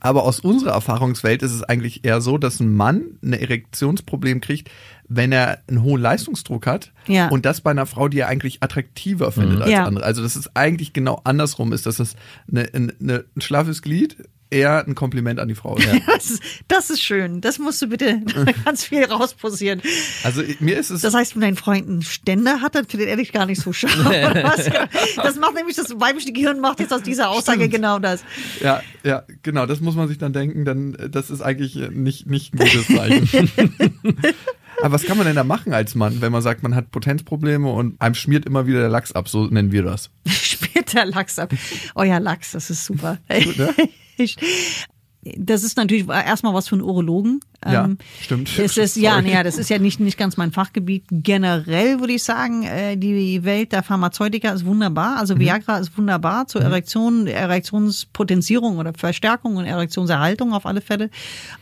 Aber aus unserer Erfahrungswelt ist es eigentlich eher so, dass ein Mann ein Erektionsproblem kriegt, wenn er einen hohen Leistungsdruck hat Ja. und das bei einer Frau, die er eigentlich attraktiver findet als Ja. andere. Also dass es eigentlich genau andersrum ist, dass es eine, eine, ein schlaffes Glied eher ein Kompliment an die Frau ist. <laughs> Das ist, das ist schön. Das musst du bitte <laughs> ganz viel rausposieren. Also mir ist es Das heißt, wenn dein Freund einen Ständer hat, dann findet er dich gar nicht so <laughs> scharf. Das macht nämlich das weibliche Gehirn macht jetzt aus dieser Aussage genau das. Ja, ja, genau, das muss man sich dann denken, dann äh, das ist eigentlich äh, nicht, nicht ein gutes Zeichen. Aber was kann man denn da machen als Mann, wenn man sagt, man hat Potenzprobleme und einem schmiert immer wieder der Lachs ab, so nennen wir das. <laughs> Später Lachs ab. Euer Lachs, das ist super. ne? <laughs> Ich, das ist natürlich erstmal was für einen Urologen. Ja, Ähm, stimmt. Es ist, <laughs> ja, naja, das ist ja nicht, nicht ganz mein Fachgebiet. Generell würde ich sagen, äh, die Welt der Pharmazeutika ist wunderbar. Mhm. Also Viagra ist wunderbar zur Erektion, Erektionspotenzierung oder Verstärkung und Erektionserhaltung auf alle Fälle.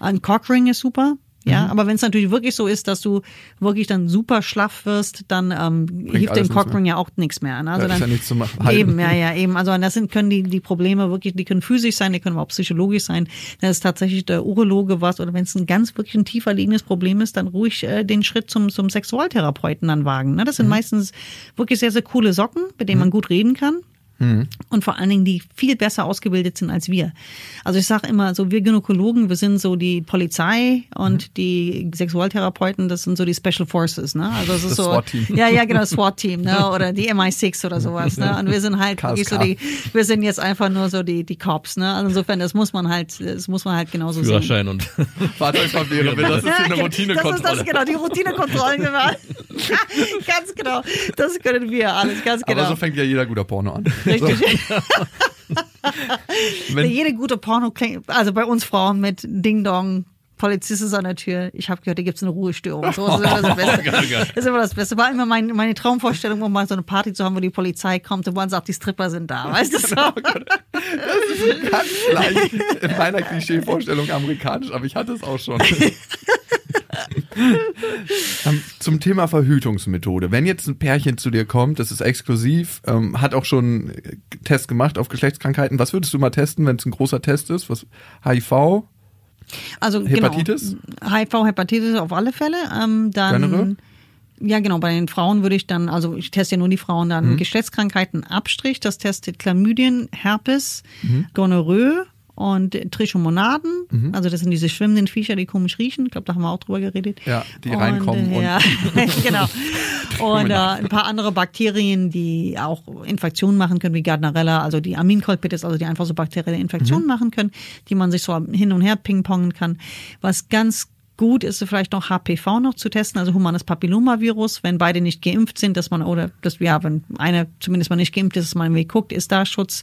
Ein Cockring ist super. Ja, Mhm. aber wenn es natürlich wirklich so ist, dass du wirklich dann super schlaff wirst, dann ähm, hilft dem. Cockring ja auch nichts mehr. Ne? Also Ja, ist dann, ja nichts zu machen. Halten. Eben, ja, ja, eben. Also das sind, können die, die Probleme wirklich, die können physisch sein, die können auch psychologisch sein. Wenn es tatsächlich der Urologe was oder wenn es ein ganz wirklich ein tiefer liegendes Problem ist, dann ruhig äh, den Schritt zum, zum Sexualtherapeuten dann wagen. Ne? Das Mhm. sind meistens wirklich sehr, sehr coole Socken, mit denen man gut reden kann. Mhm. Und vor allen Dingen, die viel besser ausgebildet sind als wir. Also ich sage immer, so wir Gynäkologen, wir sind so die Polizei und Mhm. die Sexualtherapeuten, das sind so die Special Forces, ne? Also es ist Das so, SWAT-Team. ja, ja, genau, SWAT-Team, ne? <laughs> Oder die MI6 oder sowas, ne? Und wir sind halt wirklich so die, wir sind jetzt einfach nur so die, die Cops, ne? Also insofern, das muss man halt, das muss man halt genauso sehen. Führerschein und <laughs> Fahrzeugpapiere, das ist Ja, eine Das ist Routinekontrolle. das, genau, die Routinekontrollen gemacht. <laughs> ganz genau. Das können wir alles, ganz genau. Aber so fängt ja jeder guter Porno an. Richtig. <laughs> Wenn, Jede gute Porno klingt, also bei uns Frauen mit Ding Dong, Polizist ist an der Tür. Ich habe gehört, da gibt's eine Ruhestörung. So, das ist immer das Beste. Das ist immer das Beste. War immer mein, meine Traumvorstellung, um mal so eine Party zu haben, wo die Polizei kommt und man sagt, die Stripper sind da. Weißt du so? ganz leicht in meiner <laughs> Klischeevorstellung amerikanisch, aber ich hatte es auch schon. <laughs> <laughs> Ähm, Zum Thema Verhütungsmethode. Wenn jetzt ein Pärchen zu dir kommt, das ist exklusiv, ähm, hat auch schon äh, Test gemacht auf Geschlechtskrankheiten. Was würdest du mal testen, wenn es ein großer Test ist? Was HIV? Also Hepatitis? Genau. HIV, Hepatitis auf alle Fälle. Ähm, dann Gonorrhoe? ja, genau. Bei den Frauen würde ich dann, also ich teste ja nur die Frauen, dann Geschlechtskrankheiten Abstrich. Das testet Chlamydien, Herpes, Gonorrhoe und Trichomonaden. Also das sind diese schwimmenden Viecher, die komisch riechen. Ich glaube, da haben wir auch drüber geredet. Ja, die reinkommen äh, und- ja, <laughs> genau. <laughs> Und äh, ein paar andere Bakterien, die auch Infektionen machen können, wie Gardnerella, also die Aminkolpitis, also die einfach so bakterielle Infektionen machen können, die man sich so hin und her pingpongen kann. Was ganz gut ist vielleicht noch HPV noch zu testen, also humanes Papillomavirus, wenn beide nicht geimpft sind, dass man oder dass ja, wenn einer zumindest mal nicht geimpft ist, dass man irgendwie guckt, ist da Schutz.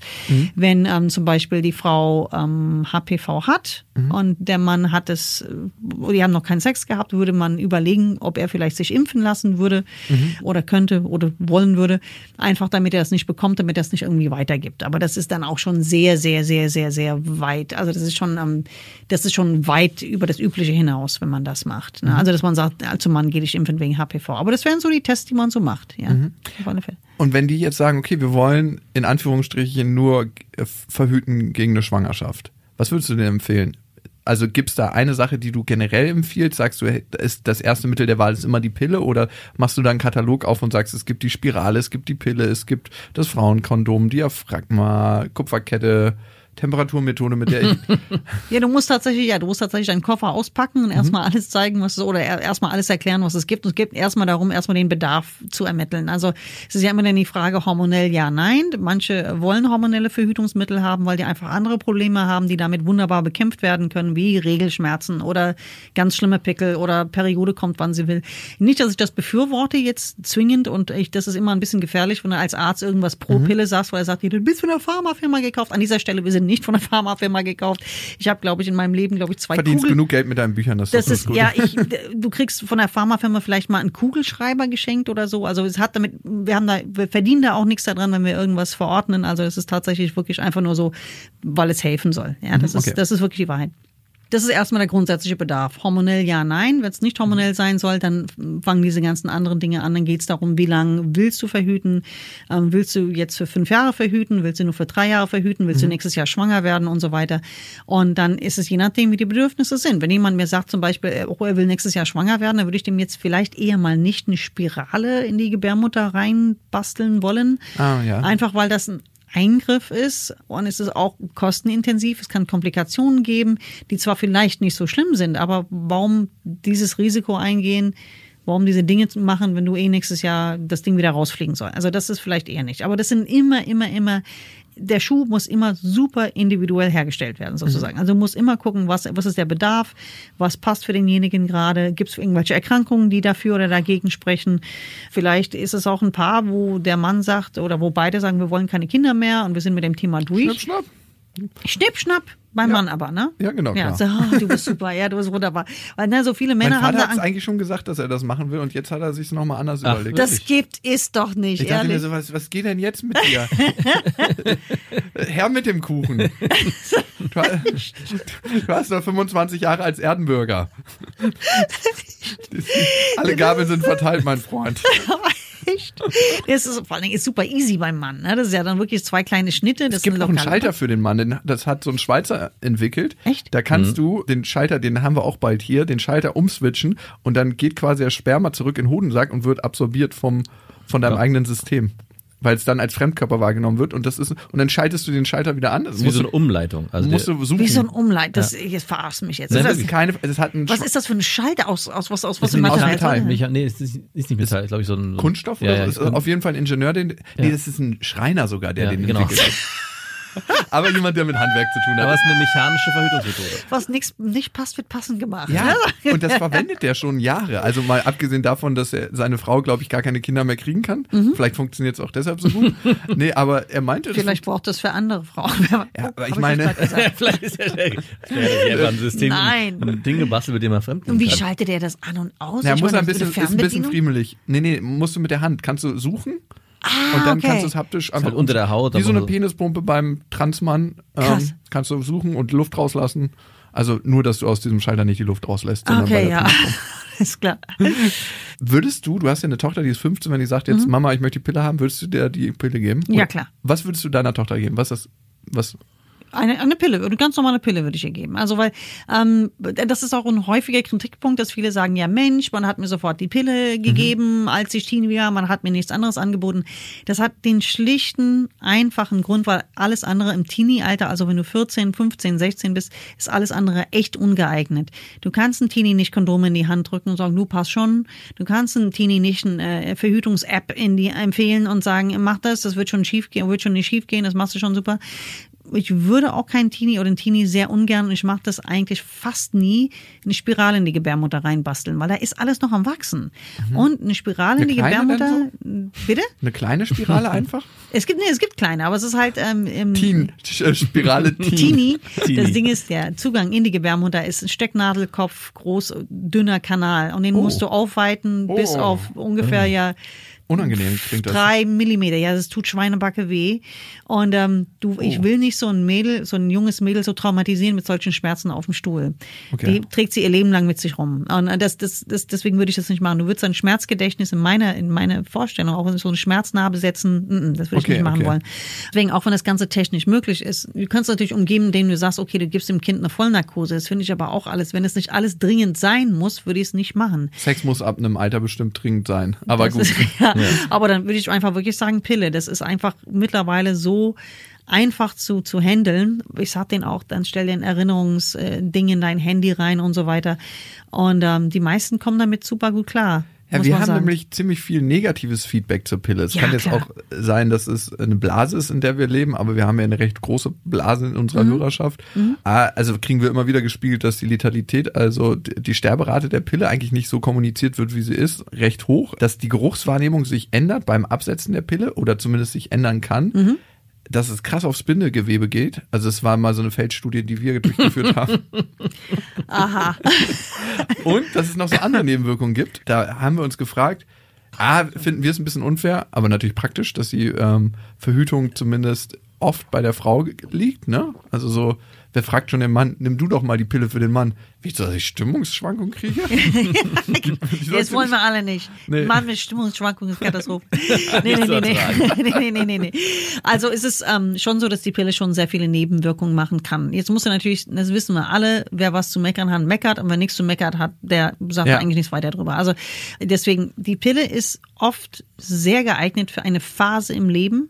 Wenn ähm, zum Beispiel die Frau ähm, HPV hat und der Mann hat es, die haben noch keinen Sex gehabt, würde man überlegen, ob er vielleicht sich impfen lassen würde oder könnte oder wollen würde, einfach damit er das nicht bekommt, damit er es nicht irgendwie weitergibt. Aber das ist dann auch schon sehr, sehr, sehr, sehr, sehr weit. Also das ist schon, ähm, das ist schon weit über das Übliche hinaus, wenn man das macht. Ne? Also dass man sagt, zum Mann geht ich impfen wegen HPV. Aber das wären so die Tests, die man so macht. Ja, auf alle Fälle. Und wenn die jetzt sagen, okay, wir wollen in Anführungsstrichen nur verhüten gegen eine Schwangerschaft, was würdest du denn empfehlen? Also gibt's da eine Sache, die du generell empfiehlst? Sagst du, ist das erste Mittel der Wahl ist immer die Pille oder machst du da einen Katalog auf und sagst, es gibt die Spirale, es gibt die Pille, es gibt das Frauenkondom, Diaphragma, Kupferkette, Temperaturmethode, mit der ich <laughs> Ja, du musst tatsächlich, ja, du musst tatsächlich deinen Koffer auspacken und erstmal alles zeigen, was es, oder er- erstmal alles erklären, was es gibt. Und es geht erstmal darum, erstmal den Bedarf zu ermitteln. Also es ist ja immer dann die Frage, hormonell ja, nein. Manche wollen hormonelle Verhütungsmittel haben, weil die einfach andere Probleme haben, die damit wunderbar bekämpft werden können, wie Regelschmerzen oder ganz schlimme Pickel oder Periode kommt, wann sie will. Nicht, dass ich das befürworte jetzt zwingend und ich, das ist immer ein bisschen gefährlich, wenn du als Arzt irgendwas pro Pille sagst, weil er sagt, du bist von der Pharmafirma gekauft. An dieser Stelle, wir sind nicht von der Pharmafirma gekauft. Ich habe, glaube ich, in meinem Leben, glaube ich, zwei verdienst Kugel genug Geld mit deinen Büchern. Das, das ist, gut. ja, ich, du kriegst von der Pharmafirma vielleicht mal einen Kugelschreiber geschenkt oder so. Also es hat damit, wir haben da, wir verdienen da auch nichts daran, wenn wir irgendwas verordnen. Also es ist tatsächlich wirklich einfach nur so, weil es helfen soll. Ja, das Mhm, okay. ist, das ist wirklich die Wahrheit. Das ist erstmal der grundsätzliche Bedarf. Hormonell ja, nein. Wenn es nicht hormonell sein soll, dann fangen diese ganzen anderen Dinge an. Dann geht es darum, wie lange willst du verhüten? Ähm, willst du jetzt für fünf Jahre verhüten? Willst du nur für drei Jahre verhüten? Willst du nächstes Jahr schwanger werden und so weiter? Und dann ist es je nachdem, wie die Bedürfnisse sind. Wenn jemand mir sagt zum Beispiel, äh, oh, er will nächstes Jahr schwanger werden, dann würde ich dem jetzt vielleicht eher mal nicht eine Spirale in die Gebärmutter reinbasteln wollen. Ah, ja. Einfach weil das ein Eingriff ist und es ist auch kostenintensiv. Es kann Komplikationen geben, die zwar vielleicht nicht so schlimm sind, aber warum dieses Risiko eingehen, warum diese Dinge zu machen, wenn du eh nächstes Jahr das Ding wieder rausfliegen soll. Also das ist vielleicht eher nicht. Aber das sind immer, immer, immer, der Schuh muss immer super individuell hergestellt werden, sozusagen. Also du musst immer gucken, was, was ist der Bedarf, was passt für denjenigen gerade, gibt es irgendwelche Erkrankungen, die dafür oder dagegen sprechen. Vielleicht ist es auch ein Paar, wo der Mann sagt oder wo beide sagen, wir wollen keine Kinder mehr und wir sind mit dem Thema durch. Schnipp, schnapp. Schnipp, schnapp, beim Mann aber, ne? Ja, genau, Ja, so, oh, du bist super, ja, du bist wunderbar. Weil ne, so viele Mein Männer haben Vater da hat Angst. eigentlich schon gesagt, dass er das machen will und jetzt hat er sich nochmal anders Ach, überlegt. Das gibt es doch nicht, ich dachte mir ehrlich. so, was, was geht denn jetzt mit dir? <laughs> Herr mit dem Kuchen. Du, hast- du hast noch 25 Jahre als Erdenbürger. <laughs> Alle Gabeln sind verteilt, mein Freund. <laughs> Echt? Das ist vor allen Dingen ist super easy beim Mann. Ne? Das ist ja dann wirklich zwei kleine Schnitte. Das Es gibt auch einen Schalter für den Mann, das hat so ein Schweizer entwickelt. Echt? Da kannst du den Schalter, den haben wir auch bald hier, den Schalter umswitchen und dann geht quasi der Sperma zurück in den Hodensack und wird absorbiert vom, von deinem Ja. eigenen System. Weil es dann als Fremdkörper wahrgenommen wird und das ist, und dann schaltest du den Schalter wieder an. Das ist wie musst, so eine Umleitung. Also musst du suchen. Wie so ein Umleit. Das, Jetzt verarschst du mich jetzt. Nein, Das ist, ist keine, es hat einen was ist das für ein Schalter aus, aus was, aus was ist für Material? Metall. Mecha nee, es ist, ist nicht Metall, glaube ich, so ein Kunststoff ja, oder ja, so? Ist Kun- auf jeden Fall ein Ingenieur, den, nee, das ist ein Schreiner sogar, der Ja, den genau. entwickelt hat. <laughs> <laughs> Aber jemand, der mit Handwerk zu tun Aber hat. es ist eine mechanische Verhütungsmethode. Was nix, nicht passt, wird passend gemacht. Ja, ne? <laughs> und das verwendet der schon Jahre. Also mal abgesehen davon, dass er seine Frau, glaube ich, gar keine Kinder mehr kriegen kann. Mhm. Vielleicht funktioniert es auch deshalb so gut. <laughs> Nee, aber er meinte, das Vielleicht braucht das für andere Frauen. Ja, aber ich meine- gesagt? Vielleicht ist ja der, der ein System, Nein. ein Ding gebastelt, mit dem er fremd Und wie kann. schaltet er das an und aus? Ja, Ich muss meine, ein das bisschen, ist ein bisschen friemelig. Nee, nee, musst du mit der Hand. Kannst du suchen Ah, und dann okay. kannst du es haptisch einfach halt unter der Haut, Wie so eine so- Penispumpe beim Transmann. Ähm, kannst du suchen und Luft rauslassen. Also nur, dass du aus diesem Schalter nicht die Luft rauslässt. sondern bei Okay, der ja. Ist <laughs> klar. Würdest du, du hast ja eine Tochter, die ist 15, wenn die sagt jetzt, Mama, ich möchte die Pille haben, würdest du dir die Pille geben? Mhm. Ja, klar. Was würdest du deiner Tochter geben? Was ist das, was, Eine, eine Pille, eine ganz normale Pille würde ich ihr geben. Also weil ähm, das ist auch ein häufiger Kritikpunkt, dass viele sagen, ja Mensch, man hat mir sofort die Pille gegeben, als ich Teenie war, man hat mir nichts anderes angeboten. Das hat den schlichten, einfachen Grund, weil alles andere im Teenie-Alter, also wenn du 14, 15, 16 bist, ist alles andere echt ungeeignet. Du kannst einen Teenie nicht Kondome in die Hand drücken und sagen, du passt schon. Du kannst einen Teenie nicht eine äh, Verhütungs-App in die empfehlen und sagen, mach das, das wird schon schief gehen, wird schon nicht schief gehen, das machst du schon super ich würde auch keinen Teenie oder einen Teenie sehr ungern, und ich mache das eigentlich fast nie, eine Spirale in die Gebärmutter reinbasteln, weil da ist alles noch am Wachsen. Und eine Spirale in Eine die kleine Gebärmutter, bitte? eine kleine Spirale <laughs> einfach? Es gibt, nee, es gibt kleine, aber es ist halt ähm, im Teen, äh, Spirale <laughs> Teen. Teenie. Teenie. Das Ding ist, der Zugang in die Gebärmutter ist ein Stecknadelkopf, groß, dünner Kanal. Und den Oh. musst du aufweiten bis Oh. auf ungefähr ja Unangenehm klingt das. drei Millimeter. Ja, das tut Schweinebacke weh. Und ähm, du, Oh. ich will nicht so ein Mädel, so ein junges Mädel so traumatisieren mit solchen Schmerzen auf dem Stuhl. Okay. Die trägt sie ihr Leben lang mit sich rum. Und äh, das, das, das, deswegen würde ich das nicht machen. Du würdest ein Schmerzgedächtnis in meiner, in meiner Vorstellung, auch so eine Schmerznarbe setzen, mm, mm, das würde ich Okay, nicht machen okay. wollen. Deswegen, auch wenn das Ganze technisch möglich ist, du kannst natürlich umgeben, indem du sagst, okay, du gibst dem Kind eine Vollnarkose. Das finde ich aber auch alles. Wenn es nicht alles dringend sein muss, würde ich es nicht machen. Sex muss ab einem Alter bestimmt dringend sein. Aber Das gut. Ist, <laughs> ja, Aber dann würde ich einfach wirklich sagen, Pille. Das ist einfach mittlerweile so einfach zu, zu handeln. Ich sag denen auch, dann stell dir ein Erinnerungsding in dein Handy rein und so weiter. Und ähm, die meisten kommen damit super gut klar. Ja, wir haben sagen. nämlich ziemlich viel negatives Feedback zur Pille. Es Ja, kann jetzt klar. auch sein, dass es eine Blase ist, in der wir leben, aber wir haben ja eine recht große Blase in unserer Mhm. Hörerschaft. Ah, Also kriegen wir immer wieder gespiegelt, dass die Letalität, also die Sterberate der Pille eigentlich nicht so kommuniziert wird, wie sie ist, recht hoch. Dass die Geruchswahrnehmung sich ändert beim Absetzen der Pille oder zumindest sich ändern kann. Mhm. Dass es krass aufs Bindegewebe geht. Also es war mal so eine Feldstudie, die wir durchgeführt haben. <laughs> Aha. <laughs> Und dass es noch so andere Nebenwirkungen gibt. Da haben wir uns gefragt, ah, finden wir es ein bisschen unfair, aber natürlich praktisch, dass die ähm, Verhütung zumindest oft bei der Frau liegt, ne? Also so Wer fragt schon den Mann, nimm du doch mal die Pille für den Mann. Wieso, dass ich Stimmungsschwankungen kriege? <laughs> Jetzt <laughs> wollen wir alle nicht. Nee. Mann mit Stimmungsschwankungen ist Katastrophe. <laughs> Nee, nee, nee, nee. nee, nee, nee. Also ist es ähm, schon so, dass die Pille schon sehr viele Nebenwirkungen machen kann. Jetzt muss er natürlich, das wissen wir alle, wer was zu meckern hat, meckert. Und wer nichts zu meckern hat, der sagt Ja. eigentlich nichts weiter drüber. Also deswegen, die Pille ist oft sehr geeignet für eine Phase im Leben,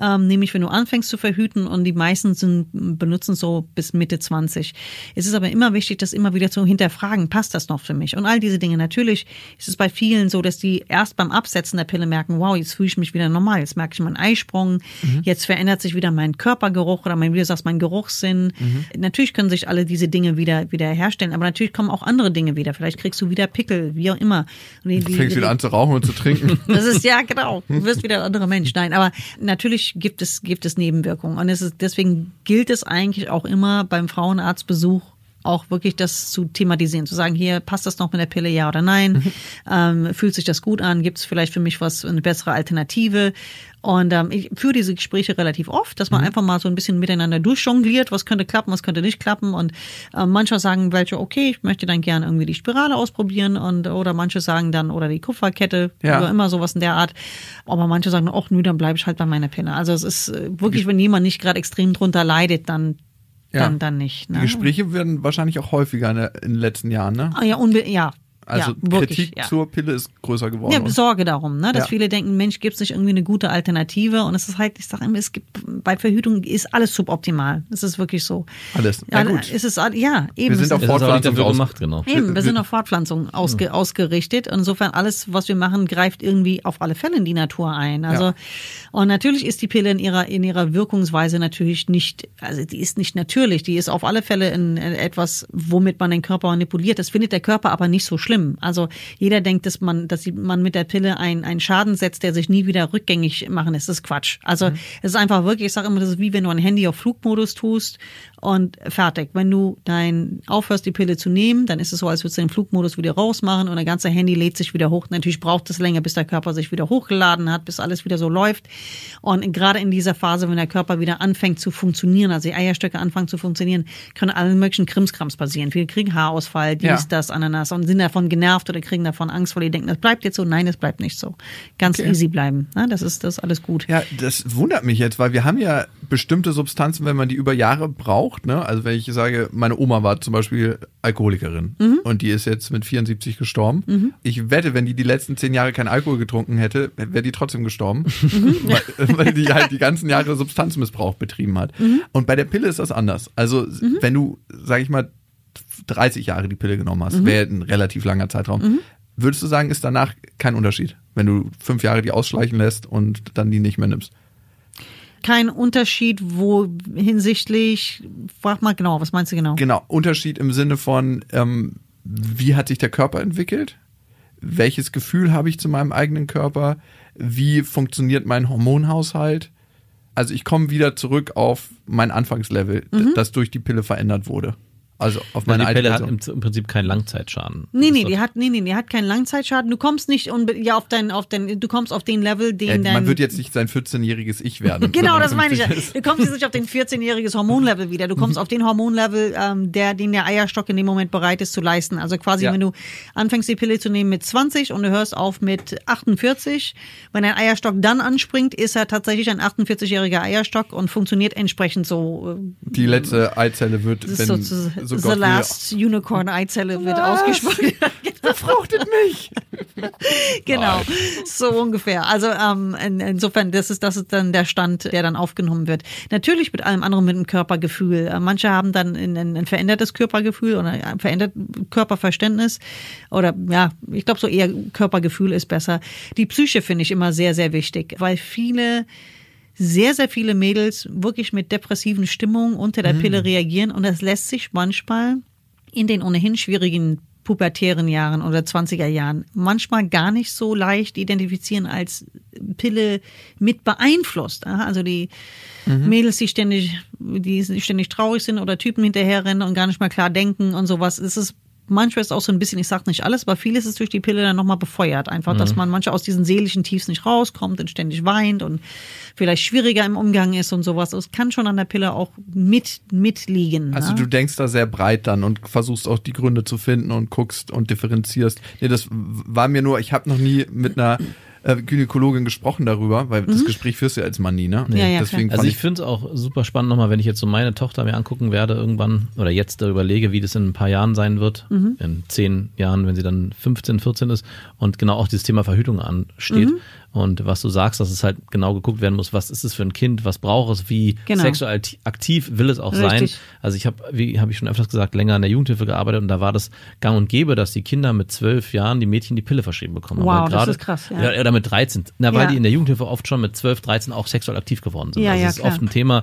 ähm, nämlich wenn du anfängst zu verhüten und die meisten sind, benutzen so bis Mitte 20. Es ist aber immer wichtig, das immer wieder zu hinterfragen, passt das noch für mich? Und all diese Dinge. Natürlich ist es bei vielen so, dass die erst beim Absetzen der Pille merken, wow, jetzt fühle ich mich wieder normal, jetzt merke ich meinen Eisprung, jetzt verändert sich wieder mein Körpergeruch oder mein, wie du sagst, mein Geruchssinn. Natürlich können sich alle diese Dinge wieder, wieder herstellen, aber natürlich kommen auch andere Dinge wieder. Vielleicht kriegst du wieder Pickel, wie auch immer. Die- die- Fängst wieder an zu rauchen und zu trinken. <laughs> das ist ja genau. Du <laughs> wirst wieder ein anderer Mensch. Nein, aber natürlich gibt es gibt es Nebenwirkungen und es ist deswegen gilt es eigentlich auch immer beim Frauenarztbesuch auch wirklich das zu thematisieren, zu sagen, hier passt das noch mit der Pille, ja oder nein? Ähm, fühlt sich das gut an? Gibt es vielleicht für mich was eine bessere Alternative? Und ähm, ich führe diese Gespräche relativ oft, dass man einfach mal so ein bisschen miteinander durchjongliert, was könnte klappen, was könnte nicht klappen. Und äh, manche sagen welche, okay, ich möchte dann gerne irgendwie die Spirale ausprobieren und oder manche sagen dann, oder die Kupferkette, Ja. oder immer sowas in der Art. Aber manche sagen, ach nö, dann bleibe ich halt bei meiner Pille. Also es ist äh, wirklich, wenn jemand nicht gerade extrem drunter leidet, dann Ja. dann, dann nicht. Die Ne? Gespräche werden wahrscheinlich auch häufiger in, den letzten Jahren, ne? Ah, ja, ja. Also ja, wirklich, Kritik ja. zur Pille ist größer geworden. Ja, Sorge darum, ne? dass Ja. viele denken, Mensch, gibt es nicht irgendwie eine gute Alternative? Und es ist halt, ich sage immer, es gibt bei Verhütung ist alles suboptimal. Das ist wirklich so. Alles. Ja, gut. Es ist, ja, eben. Wir sind es auf Fortpflanzung gemacht, genau. Eben, wir sind auf Fortpflanzung ausge, ausgerichtet. Insofern alles, was wir machen, greift irgendwie auf alle Fälle in die Natur ein. Also Ja. und natürlich ist die Pille in ihrer in ihrer Wirkungsweise natürlich nicht, also die ist nicht natürlich. Die ist auf alle Fälle in, in etwas, womit man den Körper manipuliert. Das findet der Körper aber nicht so schlimm. Also jeder denkt, dass man, dass man mit der Pille ein- einen Schaden setzt, der sich nie wieder rückgängig machen lässt. Das ist Quatsch. Also es ist einfach wirklich, ich sage immer, das ist wie wenn du ein Handy auf Flugmodus tust und fertig. Wenn du dein aufhörst, die Pille zu nehmen, dann ist es so, als würdest du den Flugmodus wieder rausmachen und der ganze Handy lädt sich wieder hoch. Natürlich braucht es länger, bis der Körper sich wieder hochgeladen hat, bis alles wieder so läuft. Und gerade in dieser Phase, wenn der Körper wieder anfängt zu funktionieren, also die Eierstöcke anfangen zu funktionieren, können alle möglichen Krimskrams passieren. Viele kriegen Haarausfall, dies, Ja. das, Ananas und sind davon genervt oder kriegen davon Angst, weil die denken, das bleibt jetzt so. Nein, es bleibt nicht so. Ganz Okay. easy bleiben. Ne? Das ist das ist alles gut. Ja, das wundert mich jetzt, weil wir haben ja bestimmte Substanzen, wenn man die über Jahre braucht. Ne? Also wenn ich sage, meine Oma war zum Beispiel Alkoholikerin Mhm. und die ist jetzt mit 74 gestorben. Ich wette, wenn die die letzten zehn Jahre keinen Alkohol getrunken hätte, wäre die trotzdem gestorben, Mhm. <laughs> weil, weil die halt die ganzen Jahre Substanzmissbrauch betrieben hat. Mhm. Und bei der Pille ist das anders. Also wenn du, sag ich mal, 30 Jahre die Pille genommen Mhm. hast, wäre ein relativ langer Zeitraum. Würdest du sagen, ist danach kein Unterschied, wenn du fünf Jahre die ausschleichen lässt und dann die nicht mehr nimmst? Kein Unterschied, wo hinsichtlich, frag mal genau, was meinst du genau? Genau, Unterschied im Sinne von, ähm, wie hat sich der Körper entwickelt? Welches Gefühl habe ich zu meinem eigenen Körper? Wie funktioniert mein Hormonhaushalt? Also ich komme wieder zurück auf mein Anfangslevel, Mhm. das durch die Pille verändert wurde. Also auf meine die alte Pille hat im, im Prinzip keinen Langzeitschaden. Nee, nee, die hat, nee, nee, die hat keinen Langzeitschaden. Du kommst nicht ja auf dein, auf dein, du kommst auf den Level, den Äh, dein. man wird jetzt nicht sein 14-jähriges Ich werden. Genau, das meine ich. ja. 50 ist. Du kommst jetzt nicht auf den 14-jähriges Hormonlevel wieder. Du kommst Mhm. auf den Hormonlevel, ähm, der, den der Eierstock in dem Moment bereit ist zu leisten. Also quasi, Ja. wenn du anfängst, die Pille zu nehmen mit 20 und du hörst auf mit 48, wenn dein Eierstock dann anspringt, ist er tatsächlich ein 48-jähriger Eierstock und funktioniert entsprechend so. äh, Die letzte Eizelle wird, wenn so, so so Gott the will, last Unicorn Eizelle wird ausgesprochen. <laughs> befruchtet mich. <laughs> genau, so ungefähr. Also ähm, in, insofern, das ist das ist dann der Stand, der dann aufgenommen wird. Natürlich mit allem anderen mit dem Körpergefühl. Äh, Manche haben dann ein, ein, ein verändertes Körpergefühl oder ein verändert Körperverständnis oder ja, ich glaube so eher Körpergefühl ist besser. Die Psyche finde ich immer sehr sehr wichtig, weil viele sehr, sehr viele Mädels wirklich mit depressiven Stimmungen unter der Pille reagieren und das lässt sich manchmal in den ohnehin schwierigen pubertären Jahren oder 20er Jahren manchmal gar nicht so leicht identifizieren als Pille mit beeinflusst. Also die Mädels, die ständig, die ständig traurig sind oder Typen hinterherrennen und gar nicht mal klar denken und sowas. Es ist manchmal ist auch so ein bisschen, ich sage nicht alles, aber vieles ist durch die Pille dann nochmal befeuert. Einfach, dass man manchmal aus diesen seelischen Tiefs nicht rauskommt und ständig weint und vielleicht schwieriger im Umgang ist und sowas. Es kann schon an der Pille auch mit, mitliegen. Also ne? du denkst da sehr breit dann und versuchst auch die Gründe zu finden und guckst und differenzierst. Nee, das war mir nur, ich habe noch nie mit einer äh, Gynäkologin gesprochen darüber, weil das Gespräch führst du ja als Mann nie, ne? Mhm. Ja, ja, Deswegen Also fand ich finde es auch super spannend nochmal, wenn ich jetzt so meine Tochter mir angucken werde irgendwann oder jetzt darüber lege, wie das in ein paar Jahren sein wird, Mhm. in zehn Jahren, wenn sie dann 15, 14 ist und genau auch dieses Thema Verhütung ansteht. Mhm. Und was du sagst, dass es halt genau geguckt werden muss, was ist es für ein Kind, was braucht es, wie Genau. sexuell akti- aktiv will es auch Richtig. sein. Also ich habe, wie habe ich schon öfters gesagt, länger in der Jugendhilfe gearbeitet und da war das gang und gäbe, dass die Kinder mit zwölf Jahren die Mädchen die Pille verschrieben bekommen. Wow, haben. Das ist krass, ja. ja. Oder mit 13. Na, weil Ja. die in der Jugendhilfe oft schon mit 12, 13 auch sexuell aktiv geworden sind. Ja, also ja, es ist klar. oft ein Thema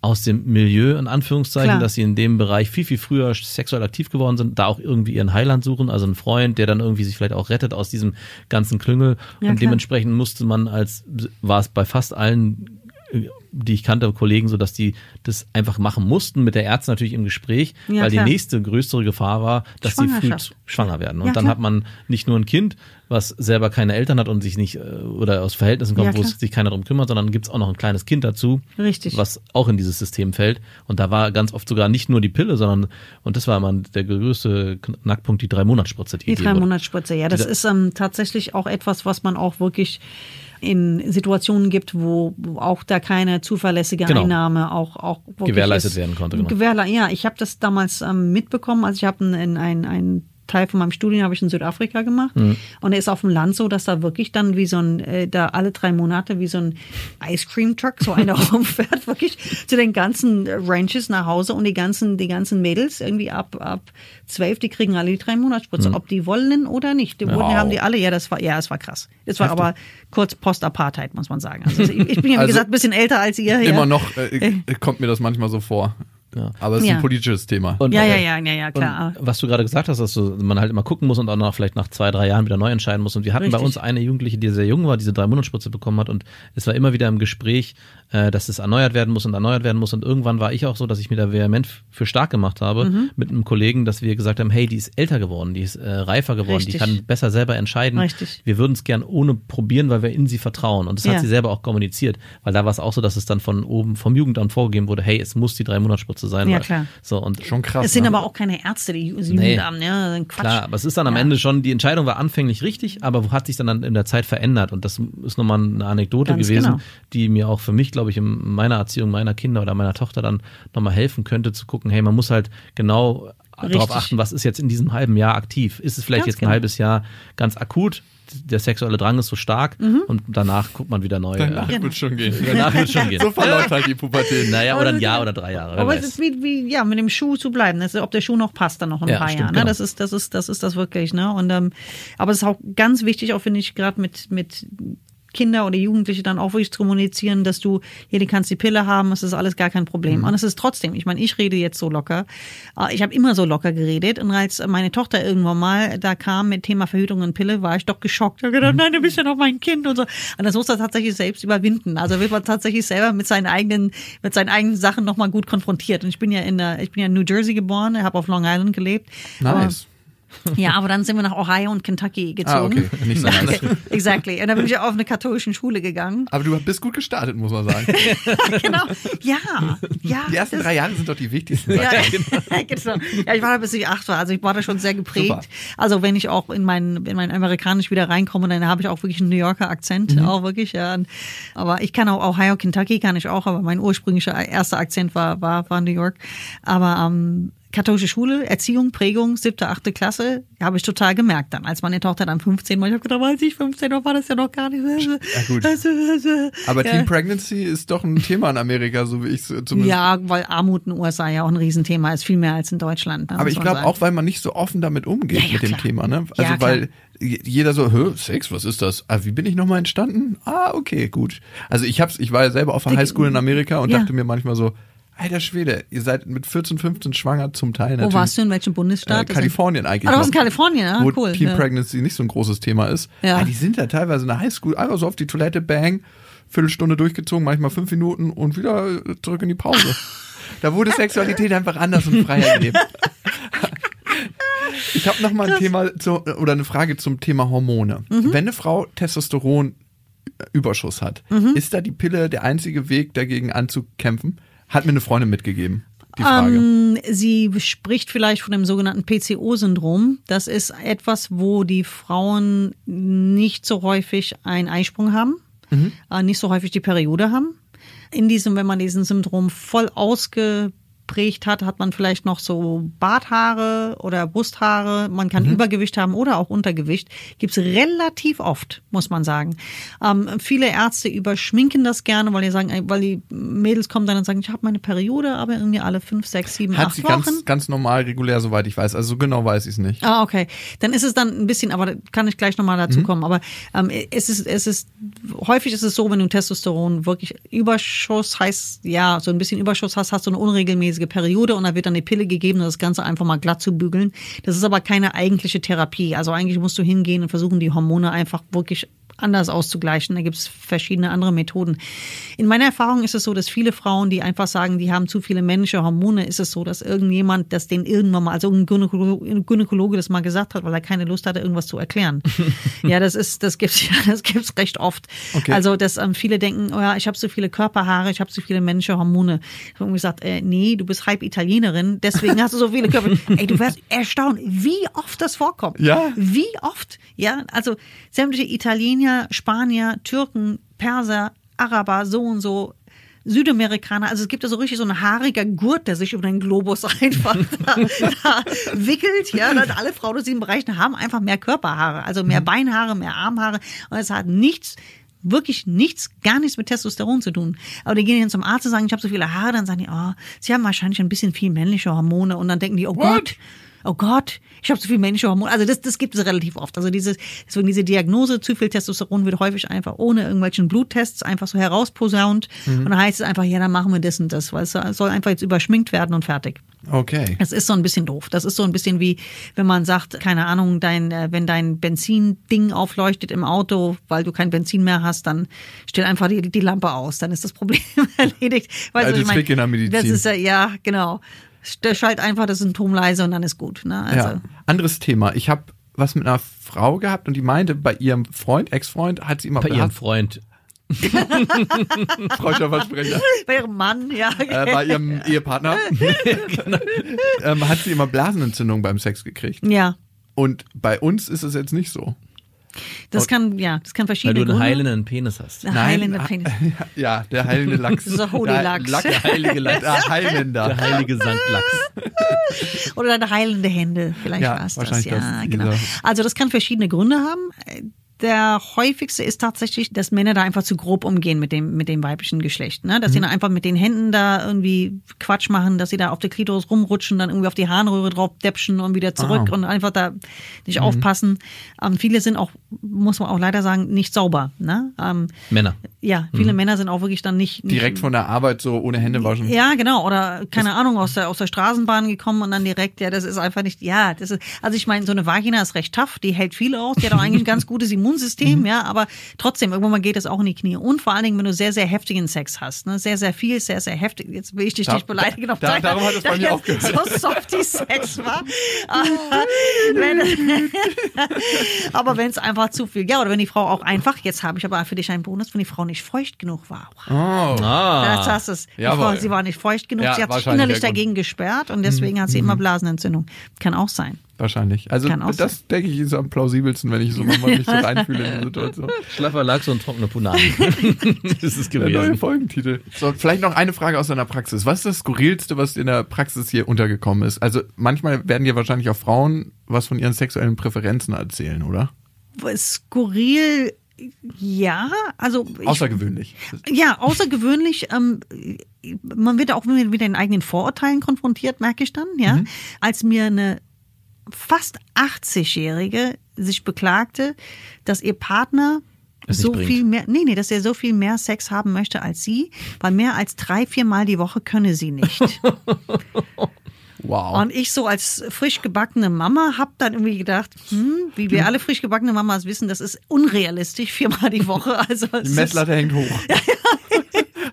aus dem Milieu, in Anführungszeichen, Klar. dass sie in dem Bereich viel, viel früher sexuell aktiv geworden sind, da auch irgendwie ihren Heiland suchen, also einen Freund, der dann irgendwie sich vielleicht auch rettet aus diesem ganzen Klüngel. Ja, und klar. dementsprechend musste man als, war es bei fast allen äh, die ich kannte, Kollegen, so dass die das einfach machen mussten, mit der Ärztin natürlich im Gespräch, Ja, weil klar. die nächste größere Gefahr war, dass sie früh schwanger werden. Und Ja, dann klar. hat man nicht nur ein Kind, was selber keine Eltern hat und sich nicht, äh, oder aus Verhältnissen kommt, Ja, wo sich keiner darum kümmert, sondern gibt's auch noch ein kleines Kind dazu, Richtig. was auch in dieses System fällt. Und da war ganz oft sogar nicht nur die Pille, sondern, und das war immer der größte Knackpunkt, die drei Monatsspritze. Die gegeben drei. Monatsspritze, ja. Das Die- ist ähm, tatsächlich auch etwas, was man auch wirklich in Situationen gibt, wo, auch da keine zuverlässige Genau. Einnahme auch, auch Gewährleistet ist. werden konnte, genau. Gewährle ja, ich habe das damals ähm, mitbekommen. Also ich habe ein, ein, ein Teil von meinem Studium habe ich in Südafrika gemacht Mhm. und er ist auf dem Land so, dass da wirklich dann wie so ein, äh, da alle drei Monate wie so ein Ice Cream Truck so einer <laughs> rumfährt, wirklich zu den ganzen äh, Ranches nach Hause und die ganzen, die ganzen Mädels irgendwie ab, ab zwölf, die kriegen alle die drei Mhm. Monatsspritze, ob die wollen oder nicht. Die wurden, Wow. haben die alle, ja, das war, ja, es war krass. Es war aber kurz Post-Apartheid, muss man sagen. Also ich, ich bin ja, wie <laughs> Also gesagt, ein bisschen älter als ihr. ja. Immer noch äh, kommt mir das manchmal so vor. Ja. Aber es ist Ja. ein politisches Thema. Und- Ja, ja, äh, ja, ja, ja, klar. Und was du gerade gesagt hast, dass du, man halt immer gucken muss und auch noch vielleicht nach zwei, drei Jahren wieder neu entscheiden muss. Und wir hatten bei Richtig. uns eine Jugendliche, die sehr jung war, diese drei Monatsspritze bekommen hat und es war immer wieder im Gespräch, äh, dass es erneuert werden muss und erneuert werden muss. Und irgendwann war ich auch so, dass ich mir da vehement für stark gemacht habe Mhm. mit einem Kollegen, dass wir gesagt haben, hey, die ist älter geworden, die ist äh, reifer geworden, die Richtig. kann besser selber entscheiden. Richtig. Wir würden es gern ohne probieren, weil wir in sie vertrauen. Und das Ja. hat sie selber auch kommuniziert, weil da war es auch so, dass es dann von oben vom Jugendamt vorgegeben wurde, hey, es muss die drei Monatsspritze sein. Ja, weil, klar. So und Schon krass. es sind ne? aber auch keine Ärzte, die die Nee. Jugendamt, ja, ein Quatsch. Klar, aber es ist dann am Ja. Ende schon, die Entscheidung war anfänglich richtig, aber hat sich dann in der Zeit verändert. Und das ist nochmal eine Anekdote Ganz gewesen, genau. die mir auch für mich, glaube ich, in meiner Erziehung meiner Kinder oder meiner Tochter dann nochmal helfen könnte, zu gucken, hey, man muss halt genau darauf achten, was ist jetzt in diesem halben Jahr aktiv. Ist es vielleicht Ganz jetzt genau. ein halbes Jahr ganz akut? Der sexuelle Drang ist so stark Mhm. und danach guckt man wieder neu. Danach äh, wird schon gehen. Danach wird schon gehen. <laughs> So verläuft halt die Pubertät. Naja, oder ein das- Jahr oder drei Jahre. Aber weiß. es ist wie, wie, ja, mit dem Schuh zu bleiben. Ist, ob der Schuh noch passt dann noch in ein Ja, paar stimmt, Jahren. Ne? genau. Das ist, das ist, das ist das wirklich, ne? Und, ähm, aber es ist auch ganz wichtig, auch finde ich, gerade mit, mit Kinder oder Jugendliche dann auch wirklich zu kommunizieren, dass du, hier, du kannst die Pille haben, es ist alles gar kein Mhm. Problem. Und es ist trotzdem, ich meine, ich rede jetzt so locker. Äh, Ich habe immer so locker geredet. Und als meine Tochter irgendwann mal da kam mit Thema Verhütung und Pille, war ich doch geschockt. Ich habe Mhm. gedacht, nein, du bist ja noch mein Kind und so. Und das muss er tatsächlich selbst überwinden. Also wird man tatsächlich selber mit seinen eigenen, mit seinen eigenen Sachen nochmal gut konfrontiert. Und ich bin ja in der, ich bin ja in New Jersey geboren, habe auf Long Island gelebt. Nice. <laughs> Ja, aber dann sind wir nach Ohio und Kentucky Ah, gezogen. okay. Nicht so <laughs> nice. <laughs> exactly. Und dann bin ich auf eine katholische Schule gegangen. Aber du bist gut gestartet, muss man sagen. genau. Ja, ja. Die ersten drei Jahre sind doch die wichtigsten. Ja, genau. ja, ich war da bis ich acht war. Also ich war da schon sehr geprägt. Super. Also wenn ich auch in mein, in mein Amerikanisch wieder reinkomme, dann habe ich auch wirklich einen New Yorker Akzent. Mhm. Auch wirklich, ja. Aber ich kann auch Ohio, Kentucky kann ich auch, aber mein ursprünglicher erster Akzent war, war, war New York. Aber ähm, katholische Schule, Erziehung, Prägung, siebte, achte Klasse, habe ich total gemerkt dann. Als meine Tochter dann 15 war, ich habe gedacht, als ich 15 war, war das ja noch gar nicht. Ja, gut. Aber ja. Teen Pregnancy ist doch ein Thema in Amerika, so wie ich es zumindest. Ja, weil Armut in den USA ja auch ein Riesenthema ist, viel mehr als in Deutschland. ne, Aber ich glaube auch, weil man nicht so offen damit umgeht Ja, mit dem klar. Thema, ne? Also weil jeder so, Hö, Sex, was ist das? Ah, wie bin ich nochmal entstanden? Ah, okay, gut. Also ich hab's, ich war ja selber auf der Highschool in Amerika und dachte mir manchmal so, alter Schwede, ihr seid mit 14, 15 schwanger zum Teil natürlich. Wo warst du, in welchem Bundesstaat? Äh, Kalifornien eigentlich. Ah, du warst in. Kalifornien, ah, wo cool. Teen ja. Pregnancy nicht so ein großes Thema ist. Ja. Aber die sind da teilweise in der Highschool einfach so auf die Toilette, bang, Viertelstunde durchgezogen, manchmal fünf Minuten und wieder zurück in die Pause. <laughs> da wurde Sexualität einfach anders und freier gelebt. <laughs> Ich habe noch mal ein Thema zu, oder eine Frage zum Thema Hormone. Mhm. Wenn eine Frau Testosteron Überschuss hat, Mhm. ist da die Pille der einzige Weg dagegen anzukämpfen? Hat mir eine Freundin mitgegeben. Die Frage. Ähm, sie spricht vielleicht von dem sogenannten PCO-Syndrom. Das ist etwas, wo die Frauen nicht so häufig einen Eisprung haben, äh, nicht so häufig die Periode haben. In diesem, wenn man diesen Syndrom voll ausgeprägt hat, hat man vielleicht noch so Barthaare oder Brusthaare. Man kann Übergewicht haben oder auch Untergewicht. Gibt's relativ oft, muss man sagen. Ähm, viele Ärzte überschminken das gerne, weil die sagen, weil die Mädels kommen dann und sagen, ich habe meine Periode, aber irgendwie alle fünf, sechs, sieben, Hat acht sie Wochen. ganz, ganz normal, regulär, soweit ich weiß. Also so genau weiß ich es nicht. Ah, okay. Dann ist es dann ein bisschen, aber da kann ich gleich nochmal Mhm. dazu kommen. Aber ähm, es ist, es ist, häufig ist es so, wenn du Testosteron wirklich Überschuss heißt, ja, so ein bisschen Überschuss hast, hast du eine unregelmäßige Periode und da wird dann eine Pille gegeben, um das Ganze einfach mal glatt zu bügeln. Das ist aber keine eigentliche Therapie. Also eigentlich musst du hingehen und versuchen, die Hormone einfach wirklich anders auszugleichen. Da gibt es verschiedene andere Methoden. In meiner Erfahrung ist es so, dass viele Frauen, die einfach sagen, die haben zu viele männliche Hormone, ist es so, dass irgendjemand, das den irgendwann mal, also ein Gynäkologe, Gynäkologe das mal gesagt hat, weil er keine Lust hatte, irgendwas zu erklären. <laughs> ja, das ist, das gibt's <laughs> ja, das gibt's recht oft. Okay. Also, dass ähm, viele denken, oh ja, ich habe so viele Körperhaare, ich habe so viele männliche Hormone. Ich habe gesagt, äh, nee, du bist halb Italienerin, deswegen hast du so viele Körper. <laughs> Ey, du wärst erstaunt, wie oft das vorkommt. Ja. Wie oft? Ja, also sämtliche Italiener, Spanier, Türken, Perser, Araber, so und so. Südamerikaner, also es gibt ja so richtig so ein haariger Gurt, der sich über den Globus <laughs> einfach da, da wickelt. Ja, und alle Frauen aus diesen Bereichen haben einfach mehr Körperhaare, also mehr Beinhaare, mehr Armhaare. Und es hat nichts wirklich nichts, gar nichts mit Testosteron zu tun. Aber die gehen dann zum Arzt und sagen, ich habe so viele Haare, dann sagen die, oh, sie haben wahrscheinlich ein bisschen viel männliche Hormone und dann denken die, oh Gott, oh Gott, ich habe zu viel männliche Hormone. Also das, das gibt es relativ oft. Also dieses, deswegen diese Diagnose, zu viel Testosteron wird häufig einfach ohne irgendwelchen Bluttests einfach so herausposaunt. Und dann heißt es einfach, ja, dann machen wir das und das, weil es soll einfach jetzt überschminkt werden und fertig. Okay. Das ist so ein bisschen doof. Das ist so ein bisschen wie, wenn man sagt, keine Ahnung, dein, äh, wenn dein Benzinding aufleuchtet im Auto, weil du kein Benzin mehr hast, dann stell einfach die, die Lampe aus. Dann ist das Problem <laughs> erledigt. Weißt du, Alte ich mein, Trick in der Medizin. Das ist ja, ja, genau. St- Schalt einfach das Symptom leise und dann ist gut. Ne? Also, Ja. Anderes Thema. Ich habe was mit einer Frau gehabt und die meinte, bei ihrem Freund, Ex-Freund, hat sie immer Bei ihrem Freund. <laughs> Freundschaftsversprecher. bei ihrem Mann, ja. äh, bei ihrem Ehepartner <laughs> ähm, hat sie immer Blasenentzündung beim Sex gekriegt. ja. Und bei uns ist es jetzt nicht so. Das kann, ja, das kann Weil verschiedene du einen Gründe- heilenden Penis hast. Eine heilende Penis. <laughs> Ja, der heilende <laughs> Lachs. Das ist der der Lachs. Lachs. Der heilige Lachs. <laughs> Der heilige Sankt Lachs. Oder deine heilende Hände, vielleicht Ja, war es das. Ja, das, genau. dieser- Also das kann verschiedene Gründe haben. Der häufigste ist tatsächlich, dass Männer da einfach zu grob umgehen mit dem, mit dem weiblichen Geschlecht. Ne? Dass sie dann einfach mit den Händen da irgendwie Quatsch machen, dass sie da auf der Klitoris rumrutschen, dann irgendwie auf die Harnröhre drauf däpschen und wieder zurück Ah. und einfach da nicht aufpassen. Ähm, viele sind auch, muss man auch leider sagen, nicht sauber. Ne? Ähm, Männer. Ja, viele Männer sind auch wirklich dann nicht, nicht Direkt von der Arbeit so ohne Hände waschen. ja, genau. Oder keine Ahnung, aus der, aus der Straßenbahn gekommen und dann direkt, ja, das ist einfach nicht, ja, das ist, also ich meine, so eine Vagina ist recht tough, die hält viel aus, die hat auch eigentlich ein ganz <laughs> gutes Immunsystem, ja, aber trotzdem, irgendwann mal geht es auch in die Knie. Und vor allen Dingen, wenn du sehr, sehr heftigen Sex hast, ne, sehr, sehr viel, sehr, sehr heftig, jetzt will ich dich Da- nicht beleidigen auf da- darum hat es bei mir <laughs> dass aufgehört. So softy Sex war. <laughs> Aber wenn, aber wenn es einfach zu viel, ja, oder wenn die Frau auch einfach, jetzt habe ich aber für dich einen Bonus, wenn die Frau nicht feucht genug war. Oh. Ah. Das hast es. Frau, sie war nicht feucht genug. Ja, sie hat sich innerlich dagegen gesperrt und deswegen hat sie immer Blasenentzündung. Kann auch sein. Wahrscheinlich. Also das denke ich ist am plausibelsten, wenn ich so nochmal mich so reinfühle in die Situation. <laughs> Schlaffer Lachs und trockene Punani. <laughs> das ist Der neue gewesen. Folgentitel. So, vielleicht noch eine Frage aus deiner Praxis. Was ist das Skurrilste, was in der Praxis hier untergekommen ist? Also manchmal werden dir wahrscheinlich auch Frauen was von ihren sexuellen Präferenzen erzählen, oder? Skurril, ja, also ich, Außergewöhnlich. ja, außergewöhnlich. Ähm, man wird auch mit, den eigenen Vorurteilen konfrontiert, merke ich dann. Ja, Mhm. als mir eine fast 80-jährige sich beklagte, dass ihr Partner nicht so viel mehr, nee, nee, dass er so viel mehr Sex haben möchte als sie, weil mehr als drei, vier Mal die Woche könne sie nicht. <laughs> Wow. Und ich so als frisch gebackene Mama hab dann irgendwie gedacht, hm, wie wir alle frisch gebackene Mamas wissen, das ist unrealistisch, viermal die Woche. <laughs> Also die es ist, Messlatte hängt hoch. <laughs> genau,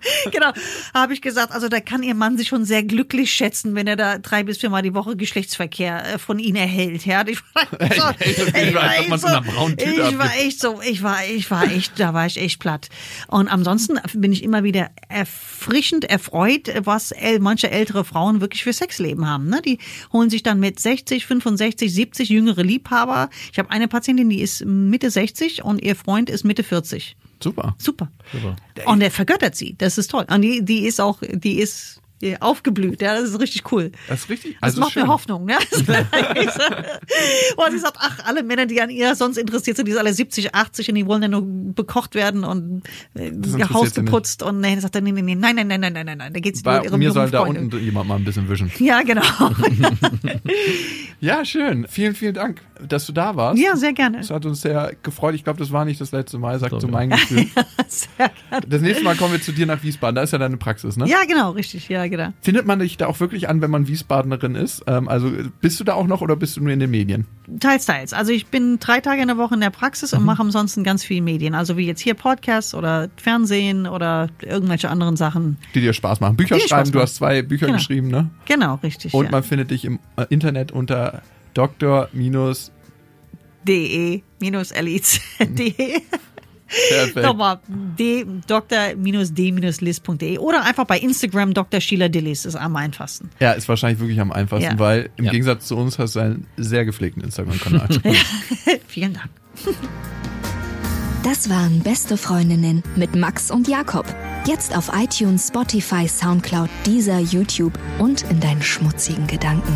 <laughs> genau. Habe ich gesagt, also da kann ihr Mann sich schon sehr glücklich schätzen, wenn er da drei bis viermal die Woche Geschlechtsverkehr äh, von ihnen erhält. Ja, ich war, <laughs> so, ich war echt so ich war echt so, ich war, ich war echt, da war ich echt platt. Und ansonsten bin ich immer wieder erfrischend erfreut, was manche ältere Frauen wirklich für Sexleben haben. Ne? Die holen sich dann mit 60, 65, 70 jüngere Liebhaber. Ich habe eine Patientin, die ist Mitte 60 und ihr Freund ist Mitte 40. Super. Super. Super. Und er vergöttert sie. Das ist toll. Und die, die ist auch, die ist äh, aufgeblüht. Ja, das ist richtig cool. Das ist richtig. Das Also macht schön. mir Hoffnung, ne? <laughs> und sie sagt, ach, alle Männer, die an ihr sonst interessiert sind, die sind alle 70, 80 und die wollen ja nur bekocht werden und äh, ihr Haus geputzt und nee, sagt er, nee, nee, nee, nein, nein, nein, nein, nein, nein, nein, da geht's nur Bei um ihre mir soll da unten jemand mal ein bisschen wischen. Ja, genau. <laughs> Ja, schön. Vielen, vielen Dank, dass du da warst. ja, sehr gerne. Das hat uns sehr gefreut. Ich glaube, das war nicht das letzte Mal, sagt So, so ja. mein Gefühl. <laughs> Sehr gerne. Das nächste Mal kommen wir zu dir nach Wiesbaden. Da ist ja deine Praxis, ne? Ja, genau, richtig, ja, genau. Findet man dich da auch wirklich an, wenn man Wiesbadenerin ist? Ähm, also bist du da auch noch oder bist du nur in den Medien? Teils, teils. Also ich bin drei Tage in der Woche in der Praxis Mhm. und mache ansonsten ganz viel Medien. Also wie jetzt hier Podcasts oder Fernsehen oder irgendwelche anderen Sachen. Die dir Spaß machen. Bücher schreiben, Spaß du hast zwei Bücher Genau. geschrieben, ne? Genau, richtig. Und ja. man findet dich im äh, Internet unter Dr. minus de-liz.de. Perfekt. Nochmal, d, dr-d-liz.de oder einfach bei Instagram Dr. Sheila Dillis ist am einfachsten. Ja, ist wahrscheinlich wirklich am einfachsten, Ja. weil im Ja. Gegensatz zu uns hast du einen sehr gepflegten Instagram-Kanal. <laughs> Vielen Dank. Das waren Beste Freundinnen mit Max und Jakob. Jetzt auf iTunes, Spotify, Soundcloud, Deezer, YouTube und in deinen schmutzigen Gedanken.